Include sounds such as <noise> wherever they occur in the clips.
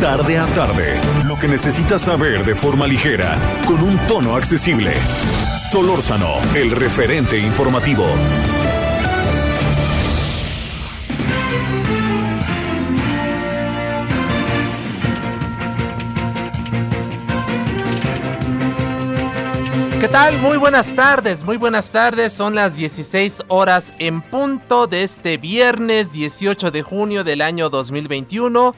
Tarde a tarde, lo que necesitas saber de forma ligera, con un tono accesible. Solórzano, el referente informativo. ¿Qué tal? Muy buenas tardes, muy buenas tardes. Son las 16 horas en punto de este viernes 18 de junio del año 2021.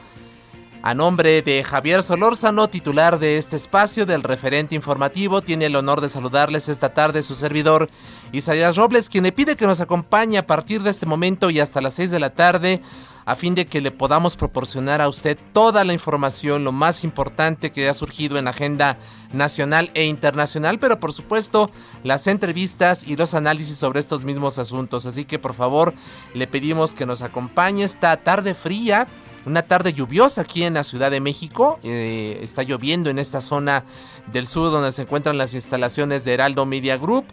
A nombre de Javier Solórzano, titular de este espacio del referente informativo, tiene el honor de saludarles esta tarde su servidor Isaías Robles, quien le pide que nos acompañe a partir de este momento y hasta las 6 de la tarde a fin de que le podamos proporcionar a usted toda la información, lo más importante que ha surgido en la agenda nacional e internacional, pero por supuesto las entrevistas y los análisis sobre estos mismos asuntos. Así que por favor le pedimos que nos acompañe esta tarde fría. Una tarde lluviosa aquí en la Ciudad de México. Eh, está lloviendo en esta zona del sur donde se encuentran las instalaciones de Heraldo Media Group.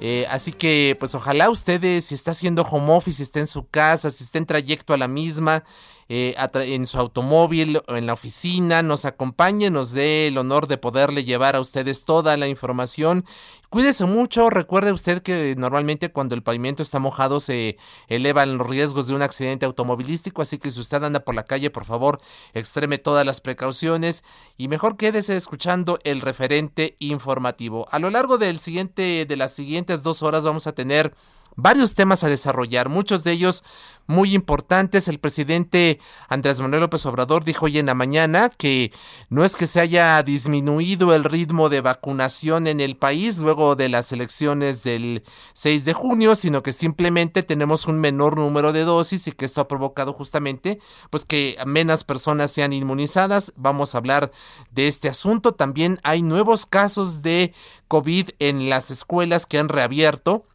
Eh, así que, pues ojalá ustedes, si está haciendo home office, si está en su casa, si está en trayecto a la misma, eh, en su automóvil o en la oficina, nos acompañe, nos dé el honor de poderle llevar a ustedes toda la información. Cuídese mucho, recuerde usted que normalmente cuando el pavimento está mojado se elevan los riesgos de un accidente automovilístico, así que si usted anda por la calle, por favor, extreme todas las precauciones y mejor quédese escuchando el referente informativo. A lo largo del siguiente, de las siguientes dos horas vamos a tener varios temas a desarrollar, muchos de ellos muy importantes. El presidente Andrés Manuel López Obrador dijo hoy en la mañana que no es que se haya disminuido el ritmo de vacunación en el país luego de las elecciones del 6 de junio, sino que simplemente tenemos un menor número de dosis y que esto ha provocado justamente pues que menos personas sean inmunizadas. Vamos a hablar de este asunto. También hay nuevos casos de COVID en las escuelas que han reabierto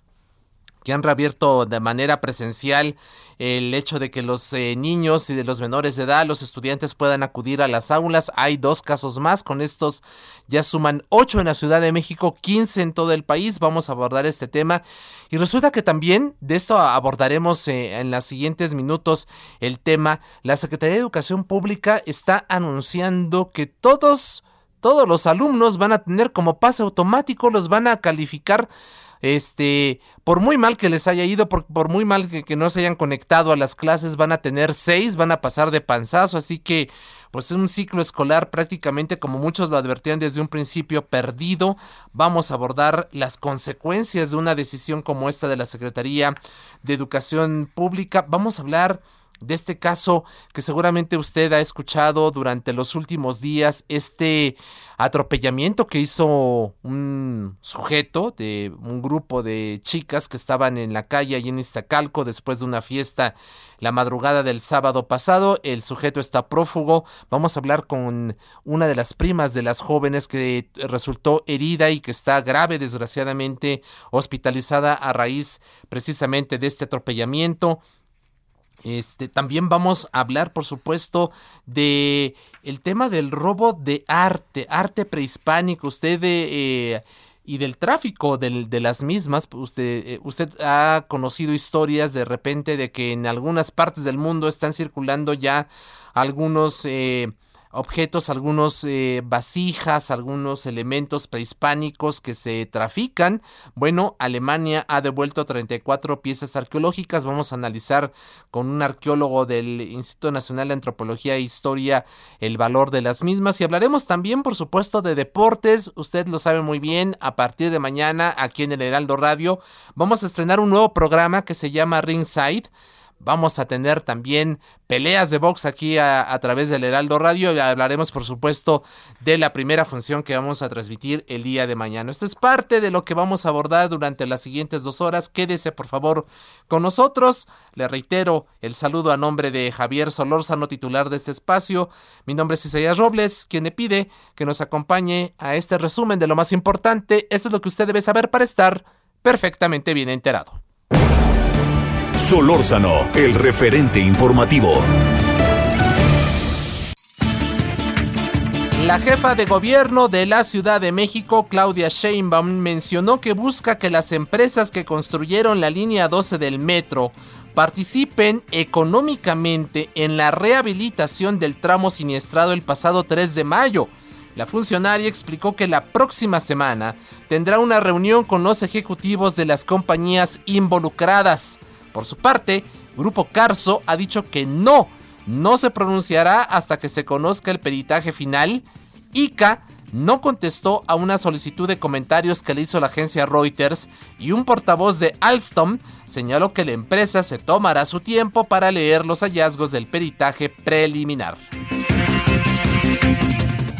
que han reabierto de manera presencial el hecho de que los eh, niños y de los menores de edad, los estudiantes puedan acudir a las aulas. Hay dos casos más, con estos ya suman ocho en la Ciudad de México, 15 en todo el país. Vamos a abordar este tema y resulta que también de esto abordaremos eh, en los siguientes minutos el tema. La Secretaría de Educación Pública está anunciando que todos todos los alumnos van a tener como pase automático, los van a calificar este, por muy mal que les haya ido, por, por muy mal que, que, no se hayan conectado a las clases, van a tener seis, van a pasar de panzazo, así que pues es un ciclo escolar prácticamente como muchos lo advertían desde un principio perdido. Vamos a abordar las consecuencias de una decisión como esta de la Secretaría de Educación Pública. Vamos a hablar de este caso que seguramente usted ha escuchado durante los últimos días, este atropellamiento que hizo un sujeto de un grupo de chicas que estaban en la calle allí en Iztacalco después de una fiesta la madrugada del sábado pasado. El sujeto está prófugo. Vamos a hablar con una de las primas de las jóvenes que resultó herida y que está grave, desgraciadamente, hospitalizada a raíz precisamente de este atropellamiento. Este, también vamos a hablar, por supuesto, de el tema del robo de arte, arte prehispánico. Usted eh, y del tráfico de las mismas. Usted, eh, usted ha conocido historias de repente de que en algunas partes del mundo están circulando ya algunos eh, objetos, algunos eh, vasijas, algunos elementos prehispánicos que se trafican. Bueno, Alemania ha devuelto 34 piezas arqueológicas. Vamos a analizar con un arqueólogo del Instituto Nacional de Antropología e Historia el valor de las mismas. Y hablaremos también, por supuesto, de deportes. Usted lo sabe muy bien. A partir de mañana, aquí en el Heraldo Radio, vamos a estrenar un nuevo programa que se llama Ringside Vamos a tener también peleas de box aquí a, través del Heraldo Radio hablaremos por supuesto de la primera función que vamos a transmitir el día de mañana. Esto es parte de lo que vamos a abordar durante las siguientes dos horas. Quédese por favor con nosotros. Le reitero el saludo a nombre de Javier Solórzano, titular de este espacio. Mi nombre es Isaías Robles, quien le pide que nos acompañe a este resumen de lo más importante. Eso es lo que usted debe saber para estar perfectamente bien enterado. Solórzano, el referente informativo. La jefa de gobierno de la Ciudad de México, Claudia Sheinbaum, mencionó que busca que las empresas que construyeron la línea 12 del metro participen económicamente en la rehabilitación del tramo siniestrado el pasado 3 de mayo. La funcionaria explicó que la próxima semana tendrá una reunión con los ejecutivos de las compañías involucradas. Por su parte, Grupo Carso ha dicho que no, no se pronunciará hasta que se conozca el peritaje final. ICA no contestó a una solicitud de comentarios que le hizo la agencia Reuters y un portavoz de Alstom señaló que la empresa se tomará su tiempo para leer los hallazgos del peritaje preliminar.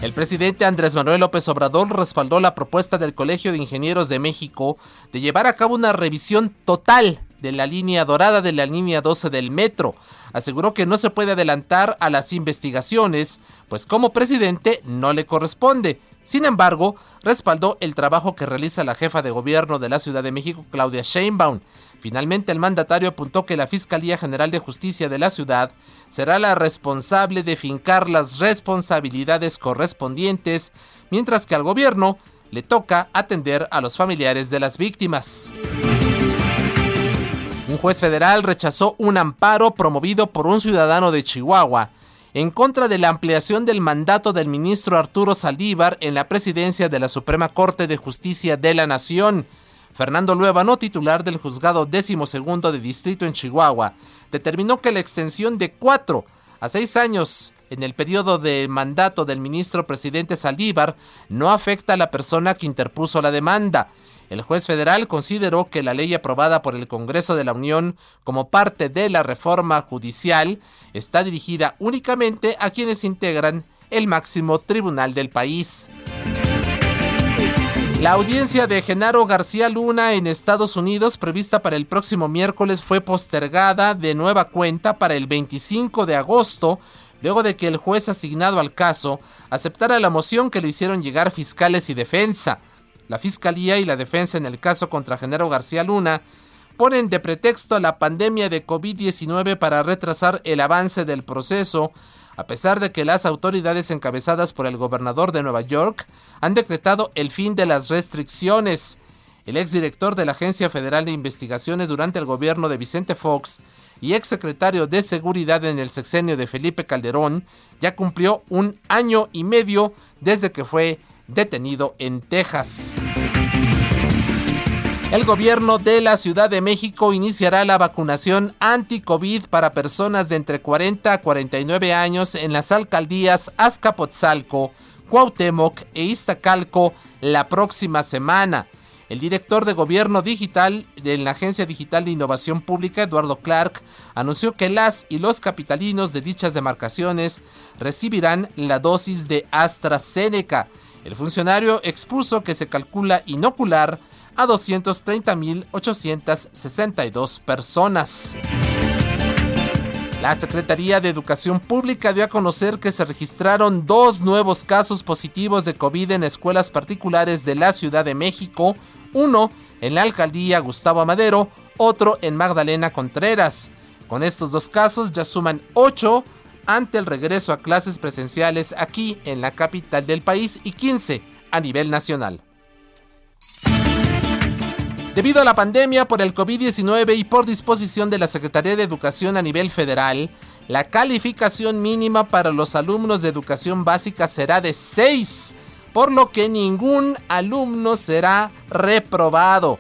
El presidente Andrés Manuel López Obrador respaldó la propuesta del Colegio de Ingenieros de México de llevar a cabo una revisión total de la línea dorada de la línea 12 del metro. Aseguró que no se puede adelantar a las investigaciones, pues como presidente no le corresponde. Sin embargo, respaldó el trabajo que realiza la jefa de gobierno de la Ciudad de México, Claudia Sheinbaum. Finalmente, el mandatario apuntó que la Fiscalía General de Justicia de la ciudad será la responsable de fincar las responsabilidades correspondientes, mientras que al gobierno le toca atender a los familiares de las víctimas. Un juez federal rechazó un amparo promovido por un ciudadano de Chihuahua en contra de la ampliación del mandato del ministro Arturo Saldívar en la presidencia de la Suprema Corte de Justicia de la Nación. Fernando Luevano, titular del juzgado décimo segundo de distrito en Chihuahua, determinó que la extensión de cuatro a seis años en el periodo de mandato del ministro presidente Saldívar no afecta a la persona que interpuso la demanda. El juez federal consideró que la ley aprobada por el Congreso de la Unión como parte de la reforma judicial está dirigida únicamente a quienes integran el máximo tribunal del país. La audiencia de Genaro García Luna en Estados Unidos, prevista para el próximo miércoles, fue postergada de nueva cuenta para el 25 de agosto, luego de que el juez asignado al caso aceptara la moción que le hicieron llegar fiscales y defensa. La Fiscalía y la defensa en el caso contra Genaro García Luna ponen de pretexto la pandemia de COVID-19 para retrasar el avance del proceso, a pesar de que las autoridades encabezadas por el gobernador de Nueva York han decretado el fin de las restricciones. El exdirector de la Agencia Federal de Investigaciones durante el gobierno de Vicente Fox y exsecretario de Seguridad en el sexenio de Felipe Calderón ya cumplió un año y medio desde que fue detenido en Texas. El gobierno de la Ciudad de México iniciará la vacunación anti-COVID para personas de entre 40 a 49 años en las alcaldías Azcapotzalco, Cuauhtémoc e Iztacalco la próxima semana. El director de Gobierno Digital de la Agencia Digital de Innovación Pública, Eduardo Clark, anunció que las y los capitalinos de dichas demarcaciones recibirán la dosis de AstraZeneca. El funcionario expuso que se calcula inocular a 230.862 personas. La Secretaría de Educación Pública dio a conocer que se registraron dos nuevos casos positivos de COVID en escuelas particulares de la Ciudad de México, uno en la alcaldía Gustavo Madero, otro en Magdalena Contreras. Con estos dos casos ya suman ocho ante el regreso a clases presenciales aquí en la capital del país y 15 a nivel nacional. Debido a la pandemia por el COVID-19 y por disposición de la Secretaría de Educación a nivel federal, la calificación mínima para los alumnos de educación básica será de 6, por lo que ningún alumno será reprobado.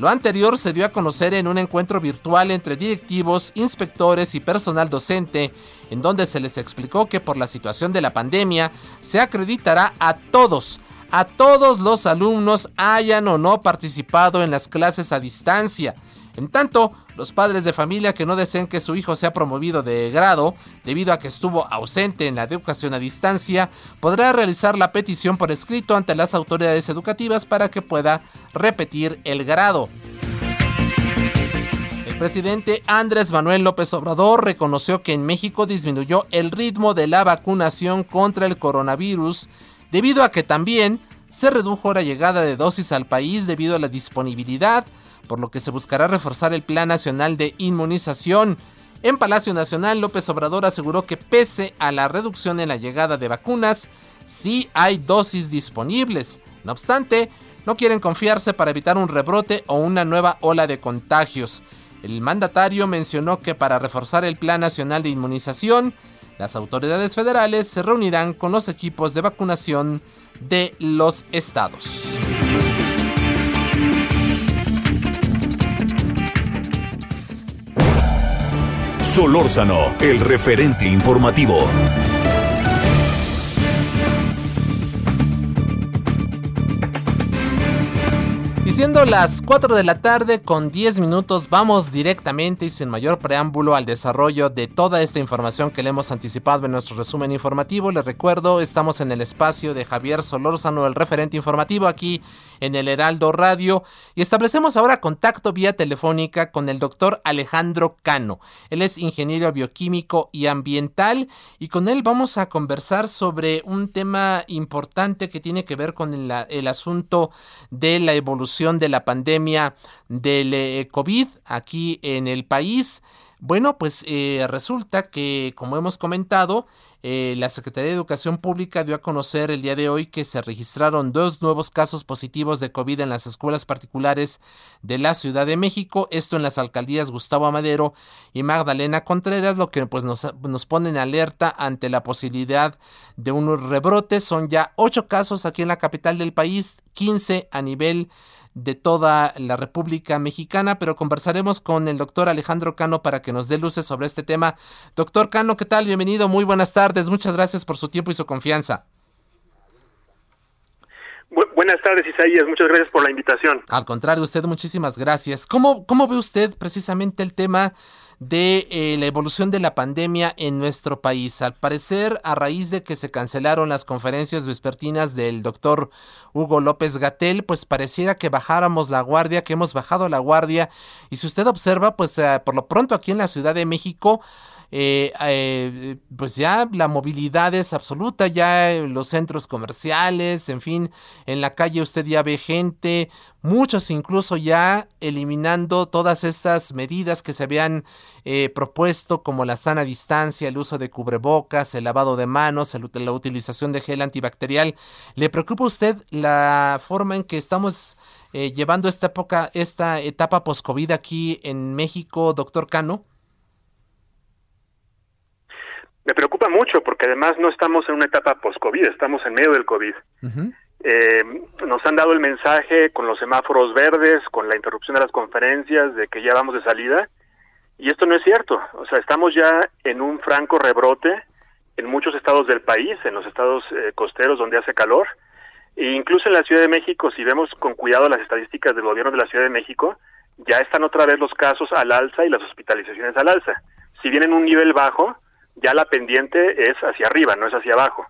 Lo anterior se dio a conocer en un encuentro virtual entre directivos, inspectores y personal docente, en donde se les explicó que por la situación de la pandemia se acreditará a todos, a todos los alumnos hayan o no participado en las clases a distancia. En tanto, Los padres de familia que no deseen que su hijo sea promovido de grado debido a que estuvo ausente en la educación a distancia, podrá realizar la petición por escrito ante las autoridades educativas para que pueda repetir el grado. El presidente Andrés Manuel López Obrador reconoció que en México disminuyó el ritmo de la vacunación contra el coronavirus debido a que también se redujo la llegada de dosis al país debido a la disponibilidad, por lo que se buscará reforzar el Plan Nacional de Inmunización. En Palacio Nacional, López Obrador aseguró que pese a la reducción en la llegada de vacunas, sí hay dosis disponibles. No obstante, no quieren confiarse para evitar un rebrote o una nueva ola de contagios. El mandatario mencionó que para reforzar el Plan Nacional de Inmunización, las autoridades federales se reunirán con los equipos de vacunación de los estados. Solórzano, el referente informativo. Y siendo las 4 de la tarde con 10 minutos, vamos directamente y sin mayor preámbulo al desarrollo de toda esta información que le hemos anticipado en nuestro resumen informativo. Les recuerdo, estamos en el espacio de Javier Solórzano, el referente informativo aquí en el Heraldo Radio y establecemos ahora contacto vía telefónica con el doctor Alejandro Cano. Él es ingeniero bioquímico y ambiental y con él vamos a conversar sobre un tema importante que tiene que ver con el, asunto de la evolución de la pandemia del eh, COVID aquí en el país. Bueno, pues eh, resulta que, como hemos comentado, eh, la Secretaría de Educación Pública dio a conocer el día de hoy que se registraron dos nuevos casos positivos de COVID en las escuelas particulares de la Ciudad de México, esto en las alcaldías Gustavo Amadero y Magdalena Contreras, lo que pues nos, nos pone en alerta ante la posibilidad de un rebrote. Son ya ocho casos aquí en la capital del país, 15 a nivel de toda la República Mexicana, pero conversaremos con el doctor Alejandro Cano para que nos dé luces sobre este tema. Doctor Cano, ¿qué tal? Bienvenido, muy buenas tardes, muchas gracias por su tiempo y su confianza. buenas tardes, Isaías. Muchas gracias por la invitación. Al contrario, usted, muchísimas gracias. ¿Cómo, cómo ve usted precisamente el tema de eh, la evolución de la pandemia en nuestro país. Al parecer, a raíz de que se cancelaron las conferencias vespertinas del doctor Hugo López Gatel, pues pareciera que bajáramos la guardia, que hemos bajado la guardia. Y si usted observa, pues eh, por lo pronto aquí en la Ciudad de México, eh, eh, pues ya la movilidad es absoluta, ya los centros comerciales, en fin, en la calle usted ya ve gente, muchos incluso ya eliminando todas estas medidas que se habían eh, propuesto como la sana distancia, el uso de cubrebocas, el lavado de manos, la utilización de gel antibacterial. ¿Le preocupa a usted la forma en que estamos llevando esta época, esta etapa post-COVID aquí en México, doctor Cano? Me preocupa mucho porque además no estamos en una etapa post-COVID, estamos en medio del COVID. eh, nos han dado el mensaje con los semáforos verdes, con la interrupción de las conferencias, de que ya vamos de salida. Y esto no es cierto. O sea, estamos ya en un franco rebrote en muchos estados del país, en los estados eh, costeros donde hace calor. E incluso en la Ciudad de México, si vemos con cuidado las estadísticas del gobierno de la Ciudad de México, ya están otra vez los casos al alza y las hospitalizaciones al alza. Si bien en un nivel bajo, ya la pendiente es hacia arriba, no es hacia abajo.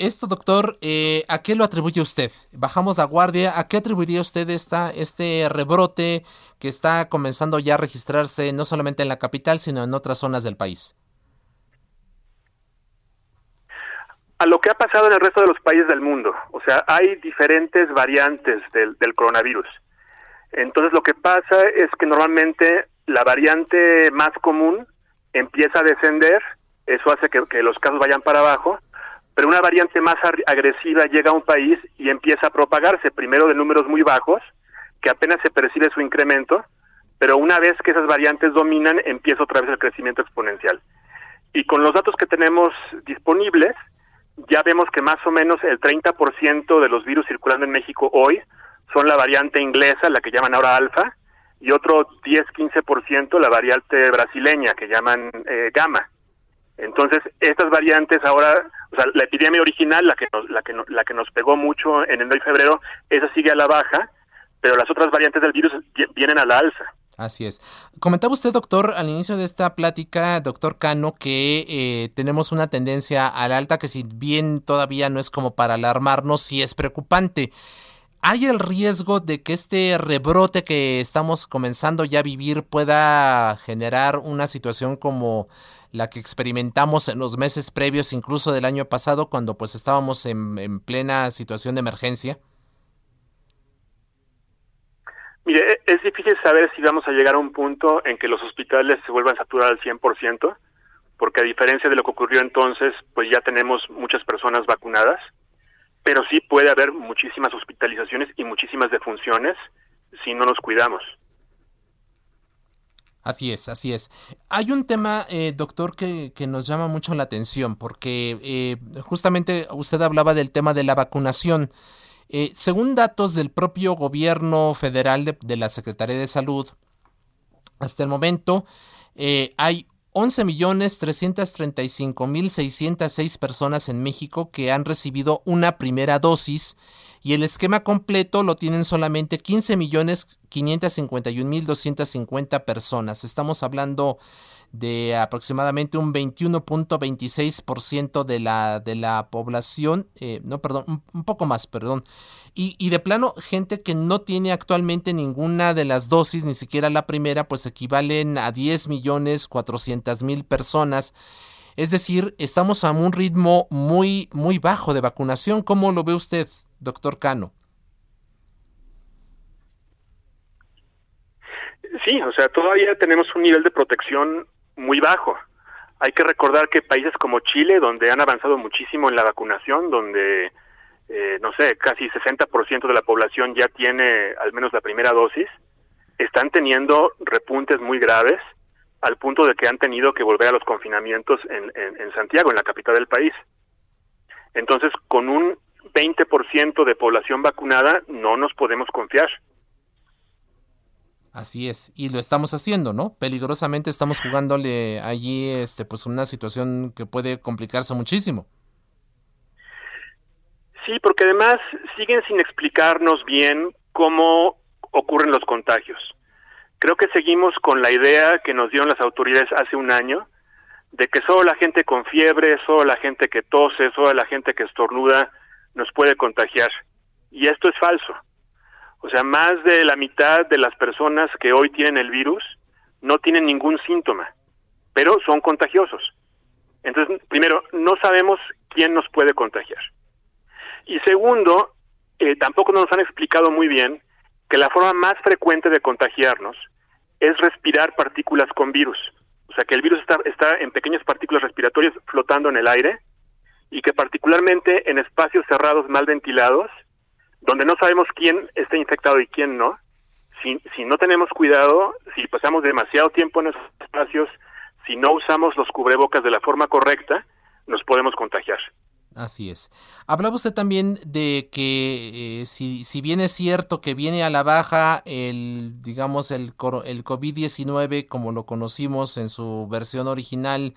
Esto, doctor, eh, ¿a qué lo atribuye usted? Bajamos la guardia, ¿a qué atribuiría usted esta, este rebrote que está comenzando ya a registrarse no solamente en la capital, sino en otras zonas del país? A lo que ha pasado en el resto de los países del mundo. O sea, hay diferentes variantes del, del coronavirus. Entonces, lo que pasa es que normalmente la variante más común empieza a descender, eso hace que, los casos vayan para abajo, pero una variante más agresiva llega a un país y empieza a propagarse, primero de números muy bajos, que apenas se percibe su incremento, pero una vez que esas variantes dominan, empieza otra vez el crecimiento exponencial. Y con los datos que tenemos disponibles, ya vemos que más o menos el 30% de los virus circulando en México hoy son la variante inglesa, la que llaman ahora alfa, y otro 10-15% la variante brasileña que llaman eh, gamma. Entonces, estas variantes ahora, o sea, la epidemia original, la que nos, la que, la que nos pegó mucho en enero y febrero, esa sigue a la baja, pero las otras variantes del virus vienen a la alza. Así es. Comentaba usted, doctor, al inicio de esta plática, doctor Cano, que eh, tenemos una tendencia a la alta que si bien todavía no es como para alarmarnos, sí es preocupante. ¿Hay el riesgo de que este rebrote que estamos comenzando ya a vivir pueda generar una situación como la que experimentamos en los meses previos, incluso del año pasado, cuando pues estábamos en, en plena situación de emergencia? Mire, e-, es difícil saber si vamos a llegar a un punto en que los hospitales se vuelvan a saturar al 100%, porque a diferencia de lo que ocurrió entonces, pues ya tenemos muchas personas vacunadas, pero sí puede haber muchísimas hospitalizaciones y muchísimas defunciones si no nos cuidamos. Así es, así es. Hay un tema, eh, doctor, que, que, nos llama mucho la atención, porque eh, justamente usted hablaba del tema de la vacunación. Eh, según datos del propio gobierno federal de, la Secretaría de Salud, hasta el momento eh, hay 11.335.606 personas en México que han recibido una primera dosis y el esquema completo lo tienen solamente 15.551.250 personas. Estamos hablando de aproximadamente un 21.26% de la, de la población, eh, no, perdón, un, poco más, perdón. Y, y, de plano, gente que no tiene actualmente ninguna de las dosis, ni siquiera la primera, pues equivalen a 10 millones 400 mil personas. Es decir, estamos a un ritmo muy, muy bajo de vacunación. ¿Cómo lo ve usted, doctor Cano? Sí, o sea, todavía tenemos un nivel de protección muy bajo. Hay que recordar que países como Chile, donde han avanzado muchísimo en la vacunación, donde, eh, no sé, casi 60% de la población ya tiene al menos la primera dosis, están teniendo repuntes muy graves al punto de que han tenido que volver a los confinamientos en, en Santiago, en la capital del país. Entonces, con un 20% de población vacunada no nos podemos confiar. Así es, y lo estamos haciendo, ¿no? Peligrosamente estamos jugándole allí, este, pues una situación que puede complicarse muchísimo. Sí, porque además siguen sin explicarnos bien cómo ocurren los contagios. Creo que seguimos con la idea que nos dieron las autoridades hace un año de que solo la gente con fiebre, solo la gente que tose, solo la gente que estornuda nos puede contagiar. Y esto es falso. O sea, más de la mitad de las personas que hoy tienen el virus no tienen ningún síntoma, pero son contagiosos. Entonces, primero, no sabemos quién nos puede contagiar. Y segundo, eh, tampoco nos han explicado muy bien que la forma más frecuente de contagiarnos es respirar partículas con virus. O sea, que el virus está, está en pequeñas partículas respiratorias flotando en el aire y que particularmente en espacios cerrados mal ventilados donde no sabemos quién está infectado y quién no, si, si no tenemos cuidado, si pasamos demasiado tiempo en esos espacios, si no usamos los cubrebocas de la forma correcta, nos podemos contagiar. Así es. Hablaba usted también de que eh, si, si, bien es cierto que viene a la baja el, digamos, el, el COVID-19 como lo conocimos en su versión original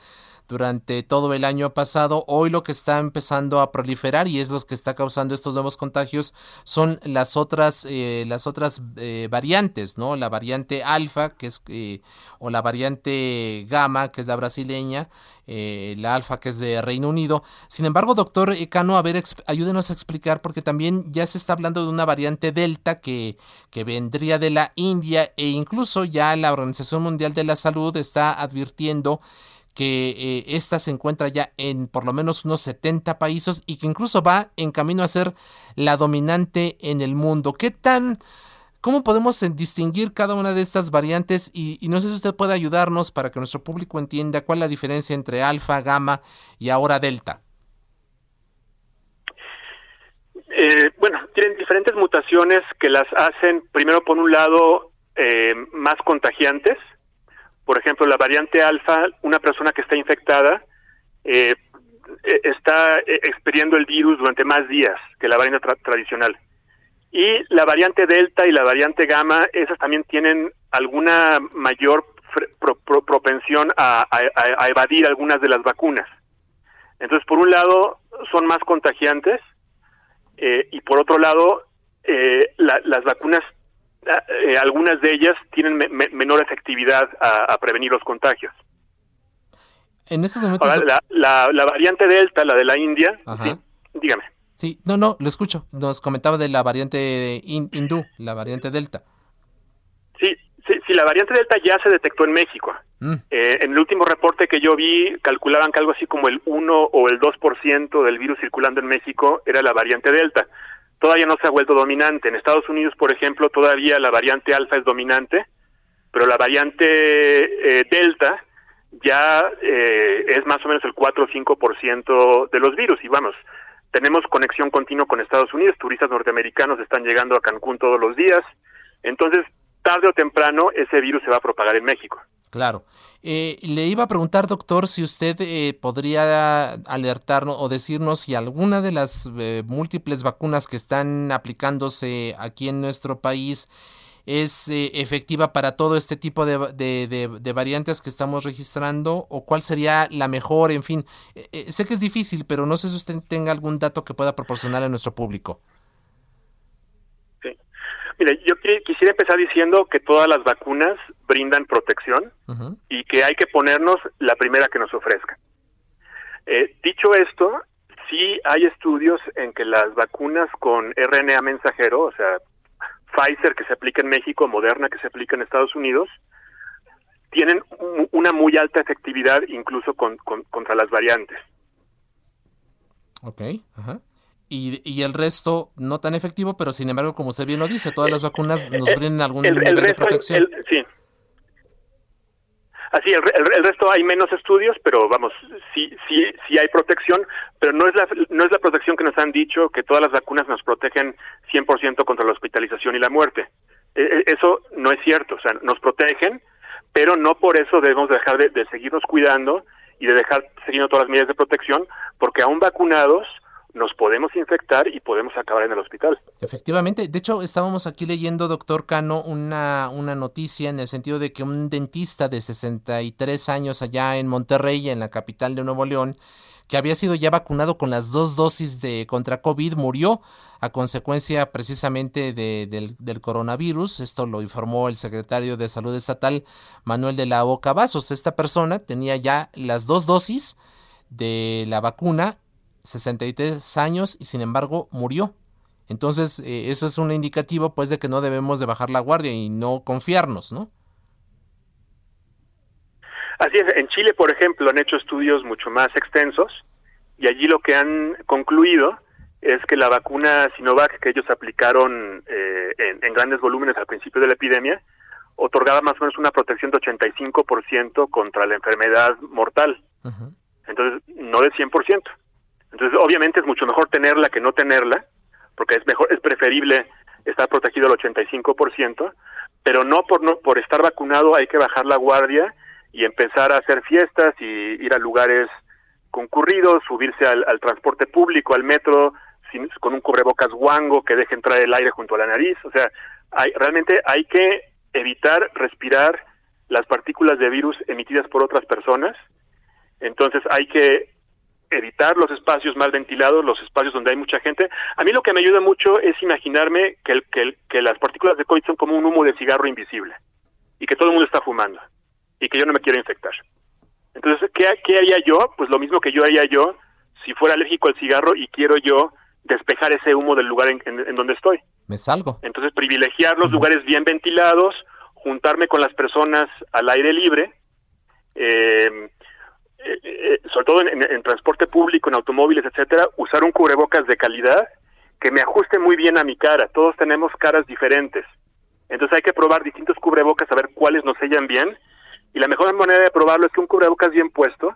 durante todo el año pasado. Hoy lo que está empezando a proliferar y es lo que está causando estos nuevos contagios son las otras, eh, las otras eh, variantes, ¿no? La variante alfa, que es, eh, o la variante gamma, que es la brasileña, la alfa, que es de Reino Unido. Sin embargo, doctor Cano, a ver, ayúdenos a explicar, porque también ya se está hablando de una variante delta que, que vendría de la India e incluso ya la Organización Mundial de la Salud está advirtiendo que eh, esta se encuentra ya en por lo menos unos 70 países y que incluso va en camino a ser la dominante en el mundo. ¿Qué tan, cómo podemos eh, distinguir cada una de estas variantes? Y, no sé si usted puede ayudarnos para que nuestro público entienda cuál es la diferencia entre alfa, gamma y ahora delta. Eh, bueno, tienen diferentes mutaciones que las hacen, primero por un lado, más contagiantes, por ejemplo, la variante alfa, una persona que está infectada eh, eh está eh, experiendo el virus durante más días que la variante tradicional. Y la variante delta y la variante gamma, esas también tienen alguna mayor propensión a, evadir algunas de las vacunas. Entonces, por un lado, son más contagiantes eh, y por otro lado, las vacunas eh, algunas de ellas tienen menor efectividad a, prevenir los contagios. En estos momentos... la, la, variante Delta, la de la India, dígame. Sí, no, no, lo escucho. Nos comentaba de la variante hindú, la variante Delta. Sí, sí, la variante Delta ya se detectó en México. Mm. Eh, en el último reporte que yo vi, calculaban que algo así como el 1 o el 2% del virus circulando en México era la variante Delta todavía no se ha vuelto dominante. En Estados Unidos, por ejemplo, todavía la variante alfa es dominante, pero la variante eh, delta ya eh, es más o menos el 4 o 5% de los virus. Y vamos, tenemos conexión continua con Estados Unidos, turistas norteamericanos están llegando a Cancún todos los días. Entonces, tarde o temprano, ese virus se va a propagar en México. Claro. Eh, le iba a preguntar, doctor, si usted eh, podría alertarnos o decirnos si alguna de las eh, múltiples vacunas que están aplicándose aquí en nuestro país es efectiva para todo este tipo de, de, variantes que estamos registrando o cuál sería la mejor, en fin. sé que es difícil, pero no sé si usted tenga algún dato que pueda proporcionar a nuestro público. Mire, yo quisiera empezar diciendo que todas las vacunas brindan protección y que hay que ponernos la primera que nos ofrezca. Eh, dicho esto, sí hay estudios en que las vacunas con RNA mensajero, o sea, Pfizer que se aplica en México, Moderna que se aplica en Estados Unidos, tienen una muy alta efectividad incluso contra las variantes. Ok, ajá y, el resto no tan efectivo, pero sin embargo, como usted bien lo dice, todas las vacunas nos brindan algún nivel de protección. sí. Así, el, el, resto hay menos estudios, pero vamos, sí, sí, sí hay protección, pero no es la, no es la protección que nos han dicho que todas las vacunas nos protegen 100% contra la hospitalización y la muerte. E, e, eso no es cierto, o sea, nos protegen, pero no por eso debemos dejar de, de seguirnos cuidando y de dejar siguiendo todas las medidas de protección, porque aún vacunados, nos podemos infectar y podemos acabar en el hospital. Efectivamente, de hecho estábamos aquí leyendo, doctor Cano, una, una noticia en el sentido de que un dentista de 63 años allá en Monterrey, en la capital de Nuevo León, que había sido ya vacunado con las dos dosis de contra COVID, murió a consecuencia precisamente del, del, coronavirus. Esto lo informó el secretario de Salud Estatal, Manuel de la Boca Vasos. Esta persona tenía ya las dos dosis de la vacuna 63 años y sin embargo murió. Entonces, eh, eso es un indicativo pues de que no debemos de bajar la guardia y no confiarnos, ¿no? Así es, en Chile, por ejemplo, han hecho estudios mucho más extensos y allí lo que han concluido es que la vacuna Sinovac que ellos aplicaron eh, en, grandes volúmenes al principio de la epidemia otorgaba más o menos una protección de 85% contra la enfermedad mortal. Entonces, no de 100%. Entonces, obviamente es mucho mejor tenerla que no tenerla, porque es mejor, es preferible estar protegido al 85%, pero no por no por estar vacunado hay que bajar la guardia y empezar a hacer fiestas y ir a lugares concurridos, subirse al, transporte público, al metro, sin, con un cubrebocas guango que deje entrar el aire junto a la nariz. O sea, hay, realmente hay que evitar respirar las partículas de virus emitidas por otras personas. Entonces hay que evitar los espacios mal ventilados, los espacios donde hay mucha gente. A mí lo que me ayuda mucho es imaginarme que, el, que, que las partículas de COVID son como un humo de cigarro invisible y que todo el mundo está fumando y que yo no me quiero infectar. Entonces, ¿qué, ¿qué haría yo? Pues lo mismo que yo haría yo si fuera alérgico al cigarro y quiero yo despejar ese humo del lugar en, donde estoy. Me salgo. Entonces, privilegiar los lugares bien ventilados, juntarme con las personas al aire libre, eh, eh, sobre todo en, transporte público, en automóviles, etcétera, usar un cubrebocas de calidad que me ajuste muy bien a mi cara. Todos tenemos caras diferentes. Entonces hay que probar distintos cubrebocas a ver cuáles nos sellan bien. Y la mejor manera de probarlo es que un cubrebocas bien puesto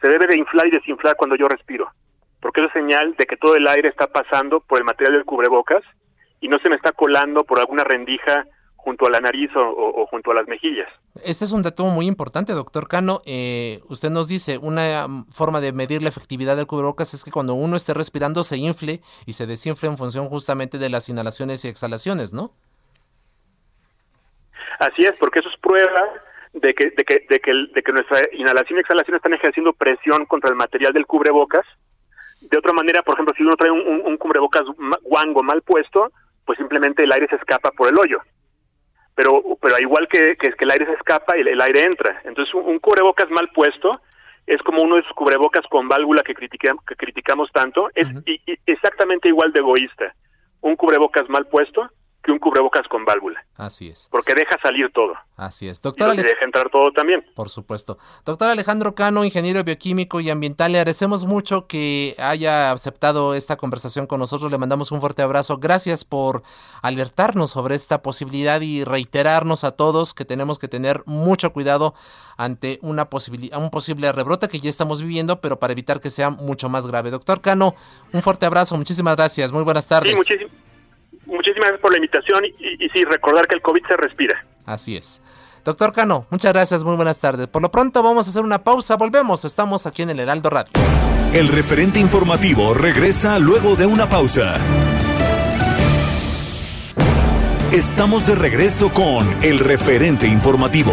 se debe de inflar y desinflar cuando yo respiro. Porque es señal de que todo el aire está pasando por el material del cubrebocas y no se me está colando por alguna rendija junto a la nariz o, junto a las mejillas. Este es un dato muy importante, doctor Cano. Eh, usted nos dice, una forma de medir la efectividad del cubrebocas es que cuando uno esté respirando se infle y se desinfle en función justamente de las inhalaciones y exhalaciones, ¿no? Así es, porque eso es prueba de que, de que, de que, de que nuestra inhalación y exhalación están ejerciendo presión contra el material del cubrebocas. De otra manera, por ejemplo, si uno trae un, un cubrebocas guango mal puesto, pues simplemente el aire se escapa por el hoyo. Pero, pero igual que, que, que el aire se escapa y el, aire entra. Entonces, un, cubrebocas mal puesto es como uno de esos cubrebocas con válvula que, que criticamos tanto, es exactamente igual de egoísta. Un cubrebocas mal puesto que un cubrebocas con válvula. Así es. Porque deja salir todo. Así es. Doctor y deja entrar todo también. Por supuesto. Doctor Alejandro Cano, ingeniero bioquímico y ambiental, le agradecemos mucho que haya aceptado esta conversación con nosotros. Le mandamos un fuerte abrazo. Gracias por alertarnos sobre esta posibilidad y reiterarnos a todos que tenemos que tener mucho cuidado ante una posibilidad, un posible rebrote que ya estamos viviendo, pero para evitar que sea mucho más grave. Doctor Cano, un fuerte abrazo. Muchísimas gracias. Muy buenas tardes. Sí, muchísimas gracias por la invitación y, y, sí, recordar que el COVID se respira. Así es. Doctor Cano, muchas gracias, muy buenas tardes. Por lo pronto vamos a hacer una pausa, volvemos, estamos aquí en el Heraldo Radio. El referente informativo regresa luego de una pausa. Estamos de regreso con el referente informativo.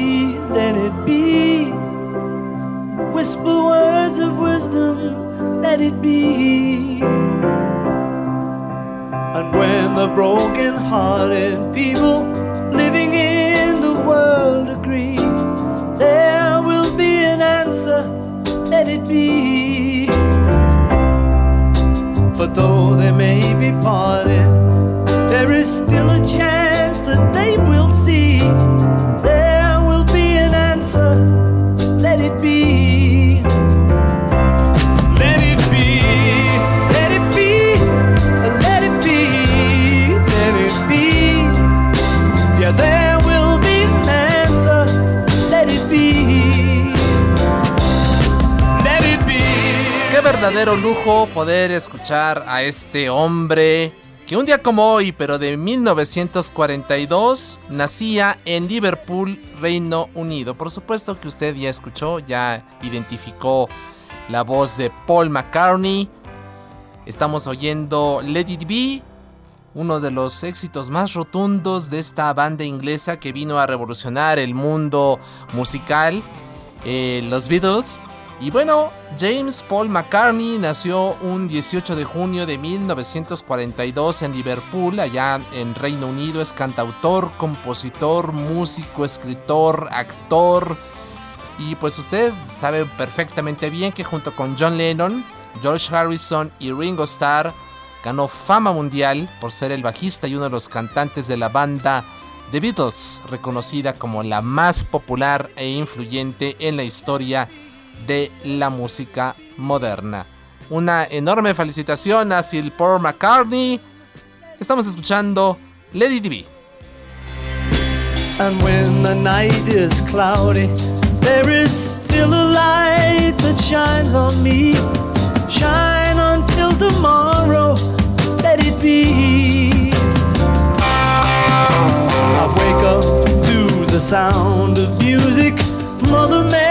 it be. Whisper words of wisdom, let it be. And when the broken hearted people living in the world agree, there will be an answer, let it be. For though they may be parted, there is still a chance that they will see. let verdadero lujo poder escuchar a este hombre que un día como hoy, pero de 1942, nacía en Liverpool, Reino Unido. Por supuesto que usted ya escuchó, ya identificó la voz de Paul McCartney. Estamos oyendo Let It Be, uno de los éxitos más rotundos de esta banda inglesa que vino a revolucionar el mundo musical, eh, los Beatles. Y bueno, James Paul McCartney nació un 18 de junio de 1942 en Liverpool, allá en Reino Unido. Es cantautor, compositor, músico, escritor, actor. Y pues usted sabe perfectamente bien que junto con John Lennon, George Harrison y Ringo Starr ganó fama mundial por ser el bajista y uno de los cantantes de la banda The Beatles, reconocida como la más popular e influyente en la historia de la música moderna. Una enorme felicitación a Sir Paul McCartney. Estamos escuchando Lady D. And when the night is cloudy, there is still a light that shines on me. Shine until tomorrow, let it be. I wake up to the sound of music, Mother Mary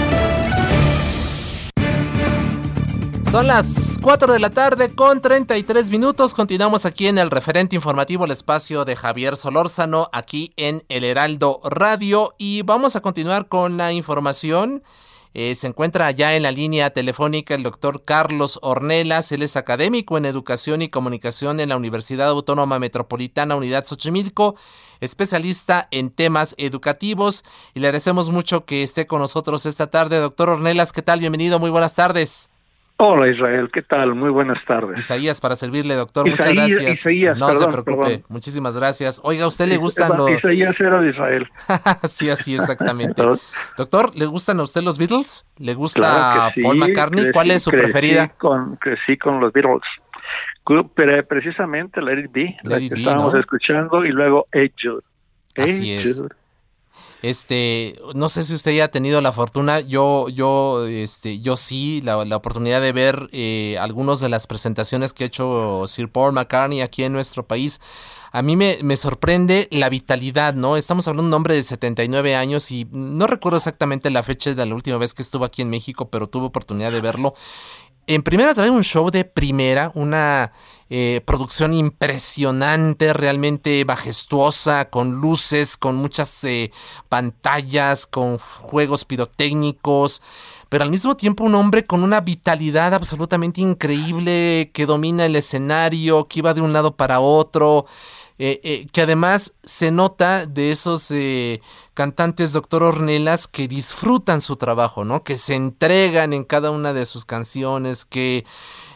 Son las 4 de la tarde con 33 minutos. Continuamos aquí en el referente informativo, el espacio de Javier Solórzano, aquí en El Heraldo Radio. Y vamos a continuar con la información. Eh, se encuentra allá en la línea telefónica el doctor Carlos Ornelas. Él es académico en educación y comunicación en la Universidad Autónoma Metropolitana Unidad Xochimilco, especialista en temas educativos. Y le agradecemos mucho que esté con nosotros esta tarde. Doctor Ornelas, ¿qué tal? Bienvenido, muy buenas tardes. Hola Israel, ¿qué tal? Muy buenas tardes. Isaías, para servirle, doctor, muchas gracias. Isaías, no se preocupe, muchísimas gracias. Oiga, ¿a usted le gustan los... Isaías era de Israel. <laughs> sí, así exactamente. doctor, ¿le gustan a usted los Beatles? ¿Le gusta Paul McCartney? ¿Cuál es su preferida? Con, crecí con los Beatles. Pero precisamente Let It Be, la que estábamos escuchando, y luego Hey Jude. Así es. Este, no sé si usted ya ha tenido la fortuna, yo, yo, este, yo sí, la, oportunidad de ver eh, algunas de las presentaciones que ha hecho Sir Paul McCartney aquí en nuestro país. A mí me, me sorprende la vitalidad, ¿no? Estamos hablando de un hombre de 79 años y no recuerdo exactamente la fecha de la última vez que estuvo aquí en México, pero tuve oportunidad de verlo. En primera trae un show de primera, una eh, producción impresionante, realmente majestuosa, con luces, con muchas eh, pantallas, con juegos pirotécnicos, pero al mismo tiempo un hombre con una vitalidad absolutamente increíble, que domina el escenario, que iba de un lado para otro. Eh, que además se nota de esos cantantes doctor Ornelas que disfrutan su trabajo, ¿no? Que se entregan en cada una de sus canciones, que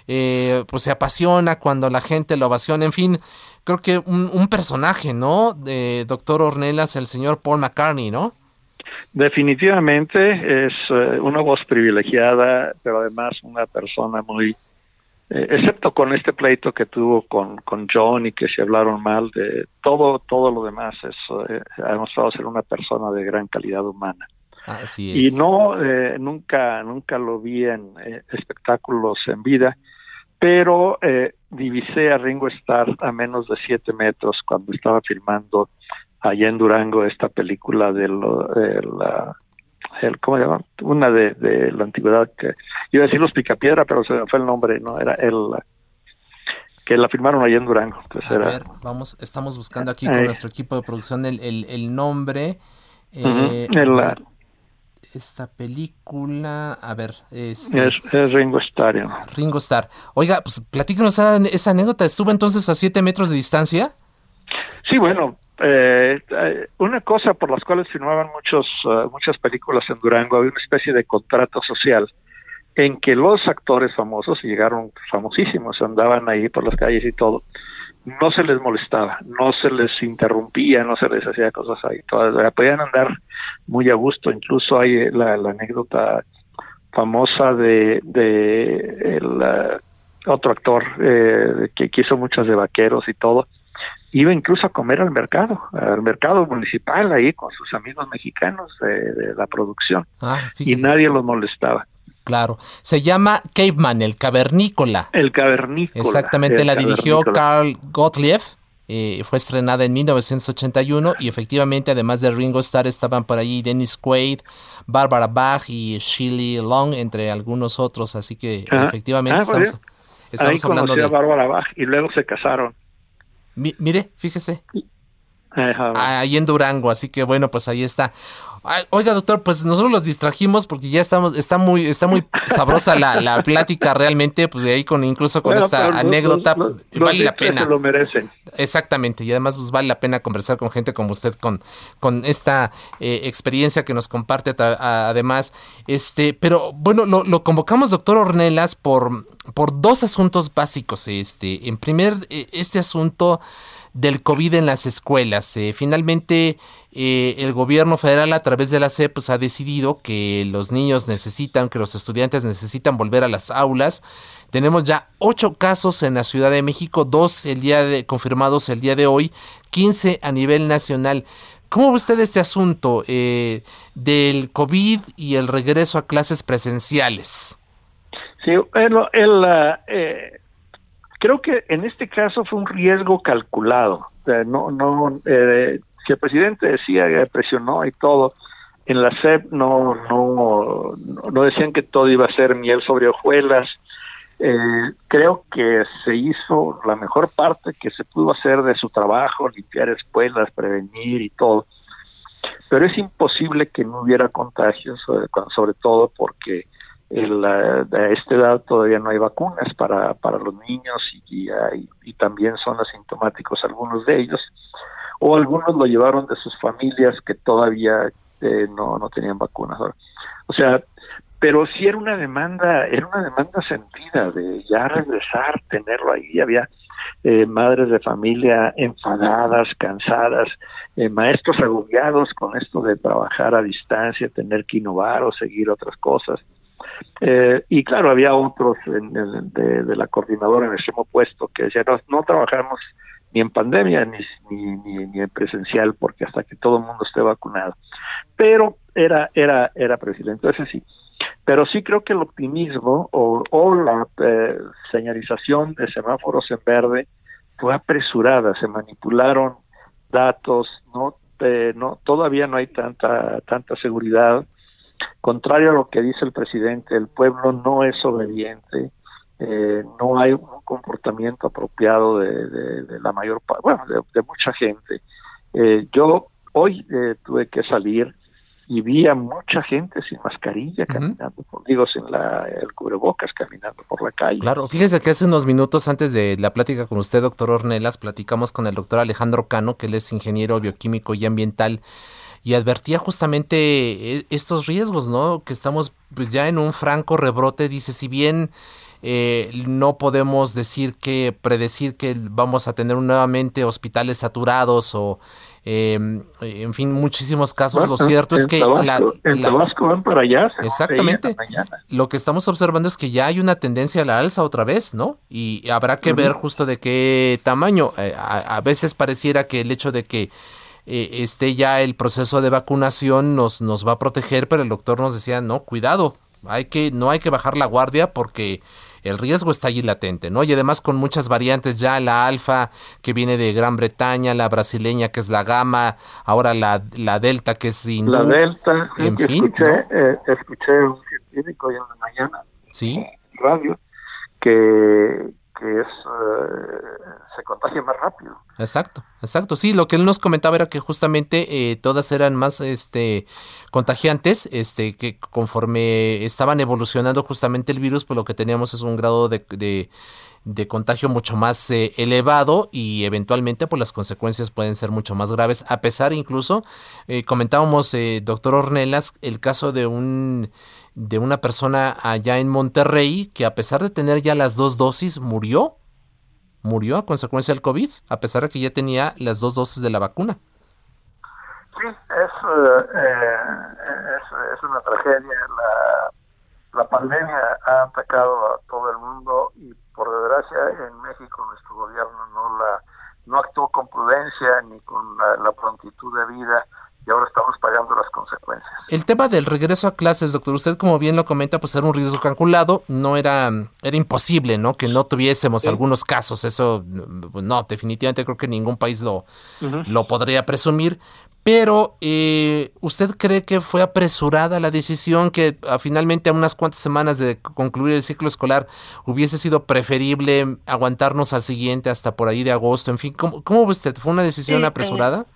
eh, pues se apasiona cuando la gente lo ovaciona, en fin, creo que un, personaje, ¿no? De Doctor Ornelas, el señor Paul McCartney, ¿no? Definitivamente es eh, una voz privilegiada, pero además una persona muy, eh, excepto con este pleito que tuvo con, con John y que se hablaron mal de todo, todo lo demás, es, ha demostrado ser una persona de gran calidad humana. Así es. Y no, nunca, nunca lo vi en espectáculos en vida pero eh, divisé a Ringo Starr a menos de siete metros cuando estaba filmando allá en Durango esta película de, la el, ¿cómo se llama? Una de, la antigüedad que iba a decir los Picapiedra, pero se me fue el nombre, no era el que la filmaron allá en Durango. Entonces a ver, vamos, estamos buscando aquí con nuestro equipo de producción el, el, nombre. Eh, esta película. A ver, este, es, Ringo Starr. Ringo Starr. Oiga, pues platícanos esa, anécdota. ¿Estuvo entonces a siete metros de distancia? Sí, bueno, eh, eh, una cosa por las cuales filmaban muchos, eh, muchas películas en Durango, había una especie de contrato social en que los actores famosos llegaron famosísimos, andaban ahí por las calles y todo, no se les molestaba, no se les interrumpía, no se les hacía cosas ahí, todas, podían andar muy a gusto, incluso hay la, anécdota famosa de, de el uh, otro actor eh, que quiso muchas de vaqueros y todo, iba incluso a comer al mercado, al mercado municipal ahí con sus amigos mexicanos de, la producción. Ah, y nadie los molestaba. Claro, se llama Caveman, el cavernícola. El cavernícola. Exactamente, la dirigió Carl Gottlieb. Eh, fue estrenada en 1981 y efectivamente además de Ringo Starr estaban por allí Dennis Quaid, Barbara Bach y Shirley Long entre algunos otros, así que efectivamente ah, pues estamos, hablando de a Barbara Bach y luego se casaron. mire, fíjese. Ahí en Durango, así que bueno, pues ahí está. Oiga, doctor, pues nosotros los distrajimos porque ya estamos, está muy, está muy sabrosa la, la <laughs> plática realmente, pues de ahí con incluso con esta anécdota, vale la pena. lo merecen. Exactamente, y además pues vale la pena conversar con gente como usted, con, con esta eh, experiencia que nos comparte además. Este, pero bueno, lo, lo, convocamos, doctor Ornelas, por, por dos asuntos básicos. Este, en primer, e, este asunto del COVID en las escuelas. Eh, finalmente, eh, el gobierno federal a través de la CEP pues, ha decidido que los niños necesitan, que los estudiantes necesitan volver a las aulas. Tenemos ya ocho casos en la Ciudad de México, dos el día confirmados el día de hoy, 15 a nivel nacional. ¿Cómo ve usted este asunto eh, del COVID y el regreso a clases presenciales? Sí, el, el, creo que en este caso fue un riesgo calculado. no, no, eh, si el presidente decía que presionó y todo, en la SEP no, no, no decían que todo iba a ser miel sobre hojuelas. Eh, creo que se hizo la mejor parte que se pudo hacer de su trabajo, limpiar escuelas, prevenir y todo. Pero es imposible que no hubiera contagios, sobre todo porque el, a esta edad todavía no hay vacunas para, para los niños y, también son asintomáticos algunos de ellos o algunos lo llevaron de sus familias que todavía eh, no, no tenían vacunas. O sea, pero sí era una demanda, era una demanda sentida de ya regresar, tenerlo ahí, había eh, madres de familia enfadadas, cansadas, eh, maestros agobiados con esto de trabajar a distancia, tener que innovar o seguir otras cosas. Eh, y claro, había otros de, la coordinadora en el extremo opuesto que decían, no, no trabajamos ni en pandemia ni, ni, ni, en presencial porque hasta que todo el mundo esté vacunado. Pero era, era, era presidente. Entonces sí, pero sí creo que el optimismo o, o la eh, señalización de semáforos en verde fue apresurada, se manipularon datos, no, eh, no todavía no hay tanta tanta seguridad. Contrario a lo que dice el presidente, el pueblo no es obediente, eh, no hay un comportamiento apropiado de, de, la mayor parte, bueno, de, mucha gente. yo hoy tuve que salir y vi a mucha gente sin mascarilla caminando, por, digo, sin la, el cubrebocas caminando por la calle. Claro, fíjese que hace unos minutos antes de la plática con usted, doctor Ornelas, platicamos con el doctor Alejandro Cano, que él es ingeniero bioquímico y ambiental, y advertía justamente e, estos riesgos, ¿no? Que estamos pues, ya en un franco rebrote, dice, si bien... Eh, no podemos decir que predecir que vamos a tener nuevamente hospitales saturados o eh, en fin, muchísimos casos. lo cierto es que la, en Tabasco van para allá. Exactamente. Lo que estamos observando es que ya hay una tendencia a la alza otra vez, ¿no? Y habrá que ver justo de qué tamaño. Eh, a, veces pareciera que el hecho de que eh, esté ya el proceso de vacunación nos, nos va a proteger, pero el doctor nos decía, no, cuidado, hay que, no hay que bajar la guardia porque el riesgo está allí latente, ¿no? Y además con muchas variantes ya, la alfa que viene de Gran Bretaña, la brasileña que es la gama, ahora la, la delta que es La delta, en fin. Escuché, eh, escuché un científico hoy en la mañana, ¿Sí? radio, que que es eh, se contagia más rápido. Exacto, exacto. Sí, lo que él nos comentaba era que justamente eh, todas eran más este contagiantes, este que conforme estaban evolucionando justamente el virus, pues lo que teníamos es un grado de, de, contagio mucho más eh, elevado y eventualmente pues las consecuencias pueden ser mucho más graves, a pesar incluso, comentábamos, doctor Ornelas, el caso de un de una persona allá en Monterrey que a pesar de tener ya las dos dosis murió. Murió a consecuencia del COVID, a pesar de que ya tenía las dos dosis de la vacuna. Sí, es, eh, es, una tragedia. La, la pandemia ha atacado a todo el mundo y por desgracia en México nuestro gobierno no la no actuó con prudencia ni con la prontitud de vida y ahora estamos pagando las consecuencias. El tema del regreso a clases, doctor, usted como bien lo comenta, pues era un riesgo calculado, no era, era imposible, ¿no? Que no tuviésemos algunos casos, eso, pues, no, definitivamente creo que ningún país lo, lo podría presumir, pero eh, ¿usted cree que fue apresurada la decisión que a, finalmente a unas cuantas semanas de concluir el ciclo escolar hubiese sido preferible aguantarnos al siguiente hasta por ahí de agosto? En fin, ¿cómo, cómo usted? ¿Fue una decisión eh, apresurada?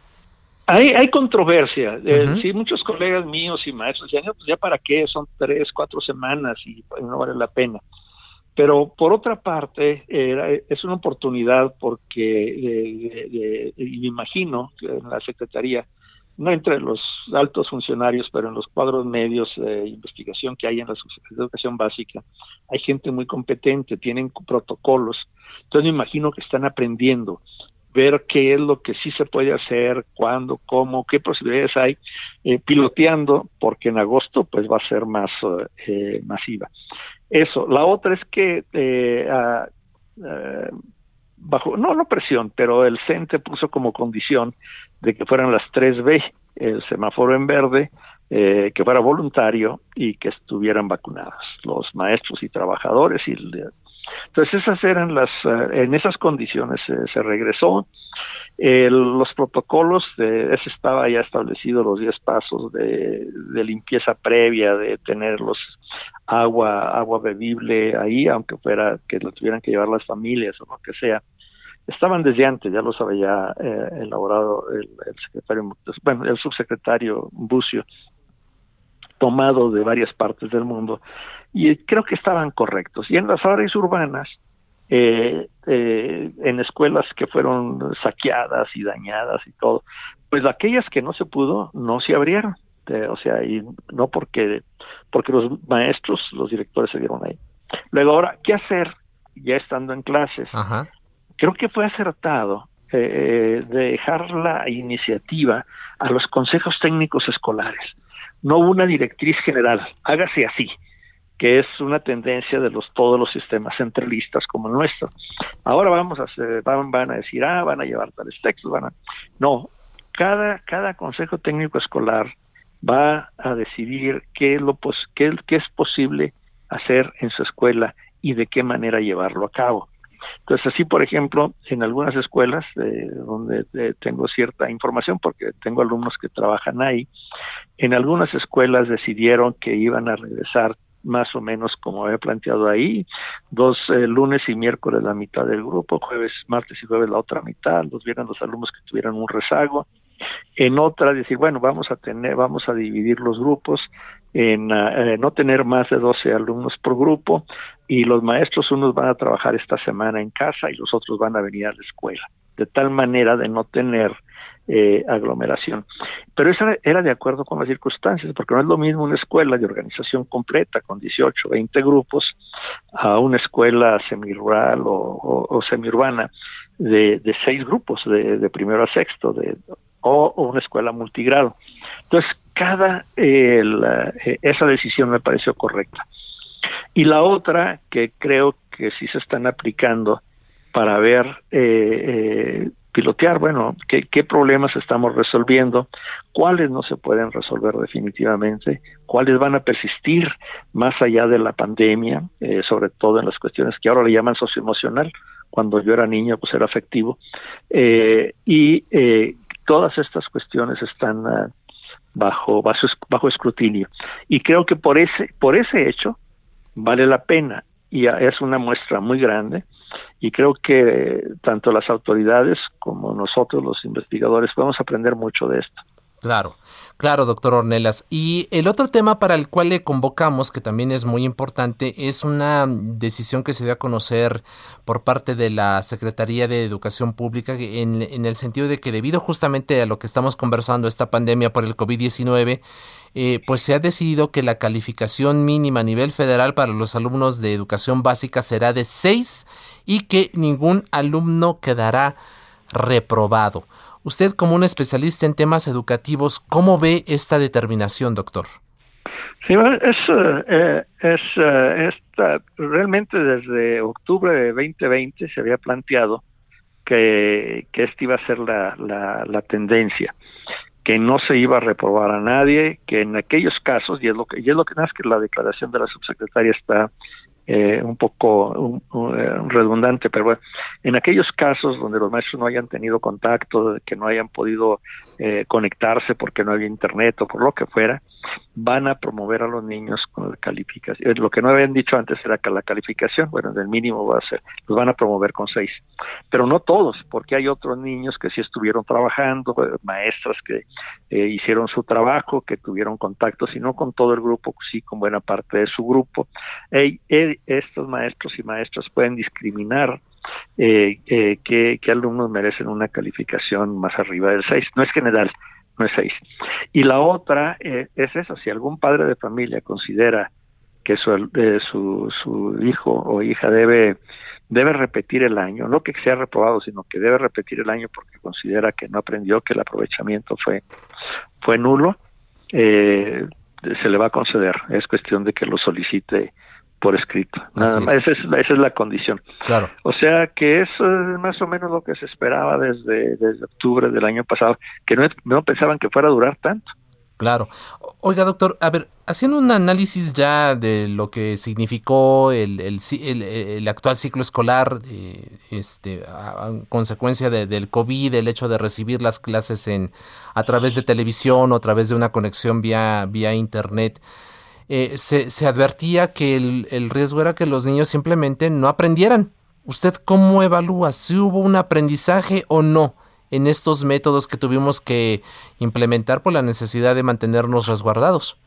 Hay, hay controversia. Eh, sí, muchos colegas míos y maestros decían, pues ya para qué, son tres, cuatro semanas y no vale la pena. Pero por otra parte, es una oportunidad porque, y me imagino que en la Secretaría, no entre los altos funcionarios, pero en los cuadros medios de investigación que hay en la educación básica, hay gente muy competente, tienen protocolos. Entonces me imagino que están aprendiendo ver qué es lo que sí se puede hacer, cuándo, cómo, qué posibilidades hay, eh, piloteando, porque en agosto pues va a ser más eh, masiva. Eso. La otra es que eh, bajo, no, no presión, pero el CENTE puso como condición de que fueran las 3B, el semáforo en verde, que fuera voluntario y que estuvieran vacunados los maestros y trabajadores y entonces esas eran las, eh, en esas condiciones se regresó. los protocolos, de, ese estaba ya establecido los 10 pasos de, limpieza previa, de tener los agua, agua bebible ahí, aunque fuera que lo tuvieran que llevar las familias o lo que sea. Estaban desde antes, ya los había eh, elaborado el, bueno, el subsecretario Bucio, tomado de varias partes del mundo y creo que estaban correctos. Y en las áreas urbanas, eh, eh, en escuelas que fueron saqueadas y dañadas y todo, pues aquellas que no se pudo, no se abrieron. o sea, y no porque, porque los maestros, los directores se dieron ahí. Luego, ahora, ¿qué hacer ya estando en clases? Creo que fue acertado eh, dejar la iniciativa a los consejos técnicos escolares, no una directriz general, hágase así, que es una tendencia de los todos los sistemas centralistas como el nuestro. Ahora vamos a hacer, van, van a decir, ah, van a llevar tales textos, van a... No, cada, cada consejo técnico escolar va a decidir qué lo qué, qué es posible hacer en su escuela y de qué manera llevarlo a cabo. Entonces, así, por ejemplo, en algunas escuelas eh, donde eh, tengo cierta información, porque tengo alumnos que trabajan ahí, en algunas escuelas decidieron que iban a regresar más o menos como había planteado ahí, dos eh, lunes y miércoles la mitad del grupo, jueves, martes y jueves la otra mitad, los vieran los alumnos que tuvieran un rezago, en otra decir, bueno, vamos a tener, vamos a dividir los grupos en eh, no tener más de 12 alumnos por grupo y los maestros unos van a trabajar esta semana en casa y los otros van a venir a la escuela, de tal manera de no tener eh, aglomeración. Pero eso era de acuerdo con las circunstancias, porque no es lo mismo una escuela de organización completa con 18, 20 grupos a una escuela semirural o, o, semiurbana de, de, seis grupos, de, de primero a sexto, de, o, una escuela multigrado. Entonces, cada eh, esa decisión me pareció correcta. Y la otra que creo que sí se están aplicando para ver, eh, eh, pilotear, bueno, qué, qué problemas estamos resolviendo, cuáles no se pueden resolver definitivamente, cuáles van a persistir más allá de la pandemia, sobre todo en las cuestiones que ahora le llaman socioemocional, cuando yo era niño pues era afectivo, y todas estas cuestiones están ah, bajo, bajo, bajo escrutinio. Y creo que por ese, por ese hecho vale la pena y es una muestra muy grande y creo que tanto las autoridades como nosotros los investigadores podemos aprender mucho de esto. Claro, claro, doctor Ornelas. Y el otro tema para el cual le convocamos, que también es muy importante, es una decisión que se dio a conocer por parte de la Secretaría de Educación Pública en, el sentido de que debido justamente a lo que estamos conversando, esta pandemia por el COVID-19, eh, pues se ha decidido que la calificación mínima a nivel federal para los alumnos de educación básica será de 6 y que ningún alumno quedará reprobado. Usted como un especialista en temas educativos, ¿cómo ve esta determinación, doctor? Sí, es, eh, es eh, realmente desde octubre de 2020 se había planteado que, que esta iba a ser la, la, la, tendencia, que no se iba a reprobar a nadie, que en aquellos casos, y es lo que, y es lo que más que la declaración de la subsecretaria está eh, un poco eh, redundante, pero bueno, en aquellos casos donde los maestros no hayan tenido contacto, que no hayan podido eh, conectarse porque no había internet o por lo que fuera, van a promover a los niños con la calificación. Lo que no habían dicho antes era que la calificación, bueno, del mínimo va a ser, los van a promover con seis. Pero no todos, porque hay otros niños que sí estuvieron trabajando, maestras que hicieron su trabajo, que tuvieron contacto, si no con todo el grupo, sí con buena parte de su grupo. Estos maestros y maestras pueden discriminar eh, eh, qué, alumnos merecen una calificación más arriba del 6. No es general, no es 6. Y la otra eh, es eso, si algún padre de familia considera que su, su, su hijo o hija debe debe repetir el año, no que sea reprobado, sino que debe repetir el año porque considera que no aprendió, que el aprovechamiento fue, fue nulo, eh, se le va a conceder. Es cuestión de que lo solicite por escrito. Nada más, esa es, esa es la condición. Claro. O sea que eso es más o menos lo que se esperaba desde, desde octubre del año pasado, que no, no pensaban que fuera a durar tanto. Claro. Oiga, doctor, a ver, haciendo un análisis ya de lo que significó el, el, el, actual ciclo escolar, eh, este, a, consecuencia de, del COVID, el hecho de recibir las clases en, a través de televisión o a través de una conexión vía, vía Internet, eh, se, se, advertía que el, el, riesgo era que los niños simplemente no aprendieran. ¿Usted cómo evalúa si hubo un aprendizaje o no en estos métodos que tuvimos que implementar por la necesidad de mantenernos resguardados?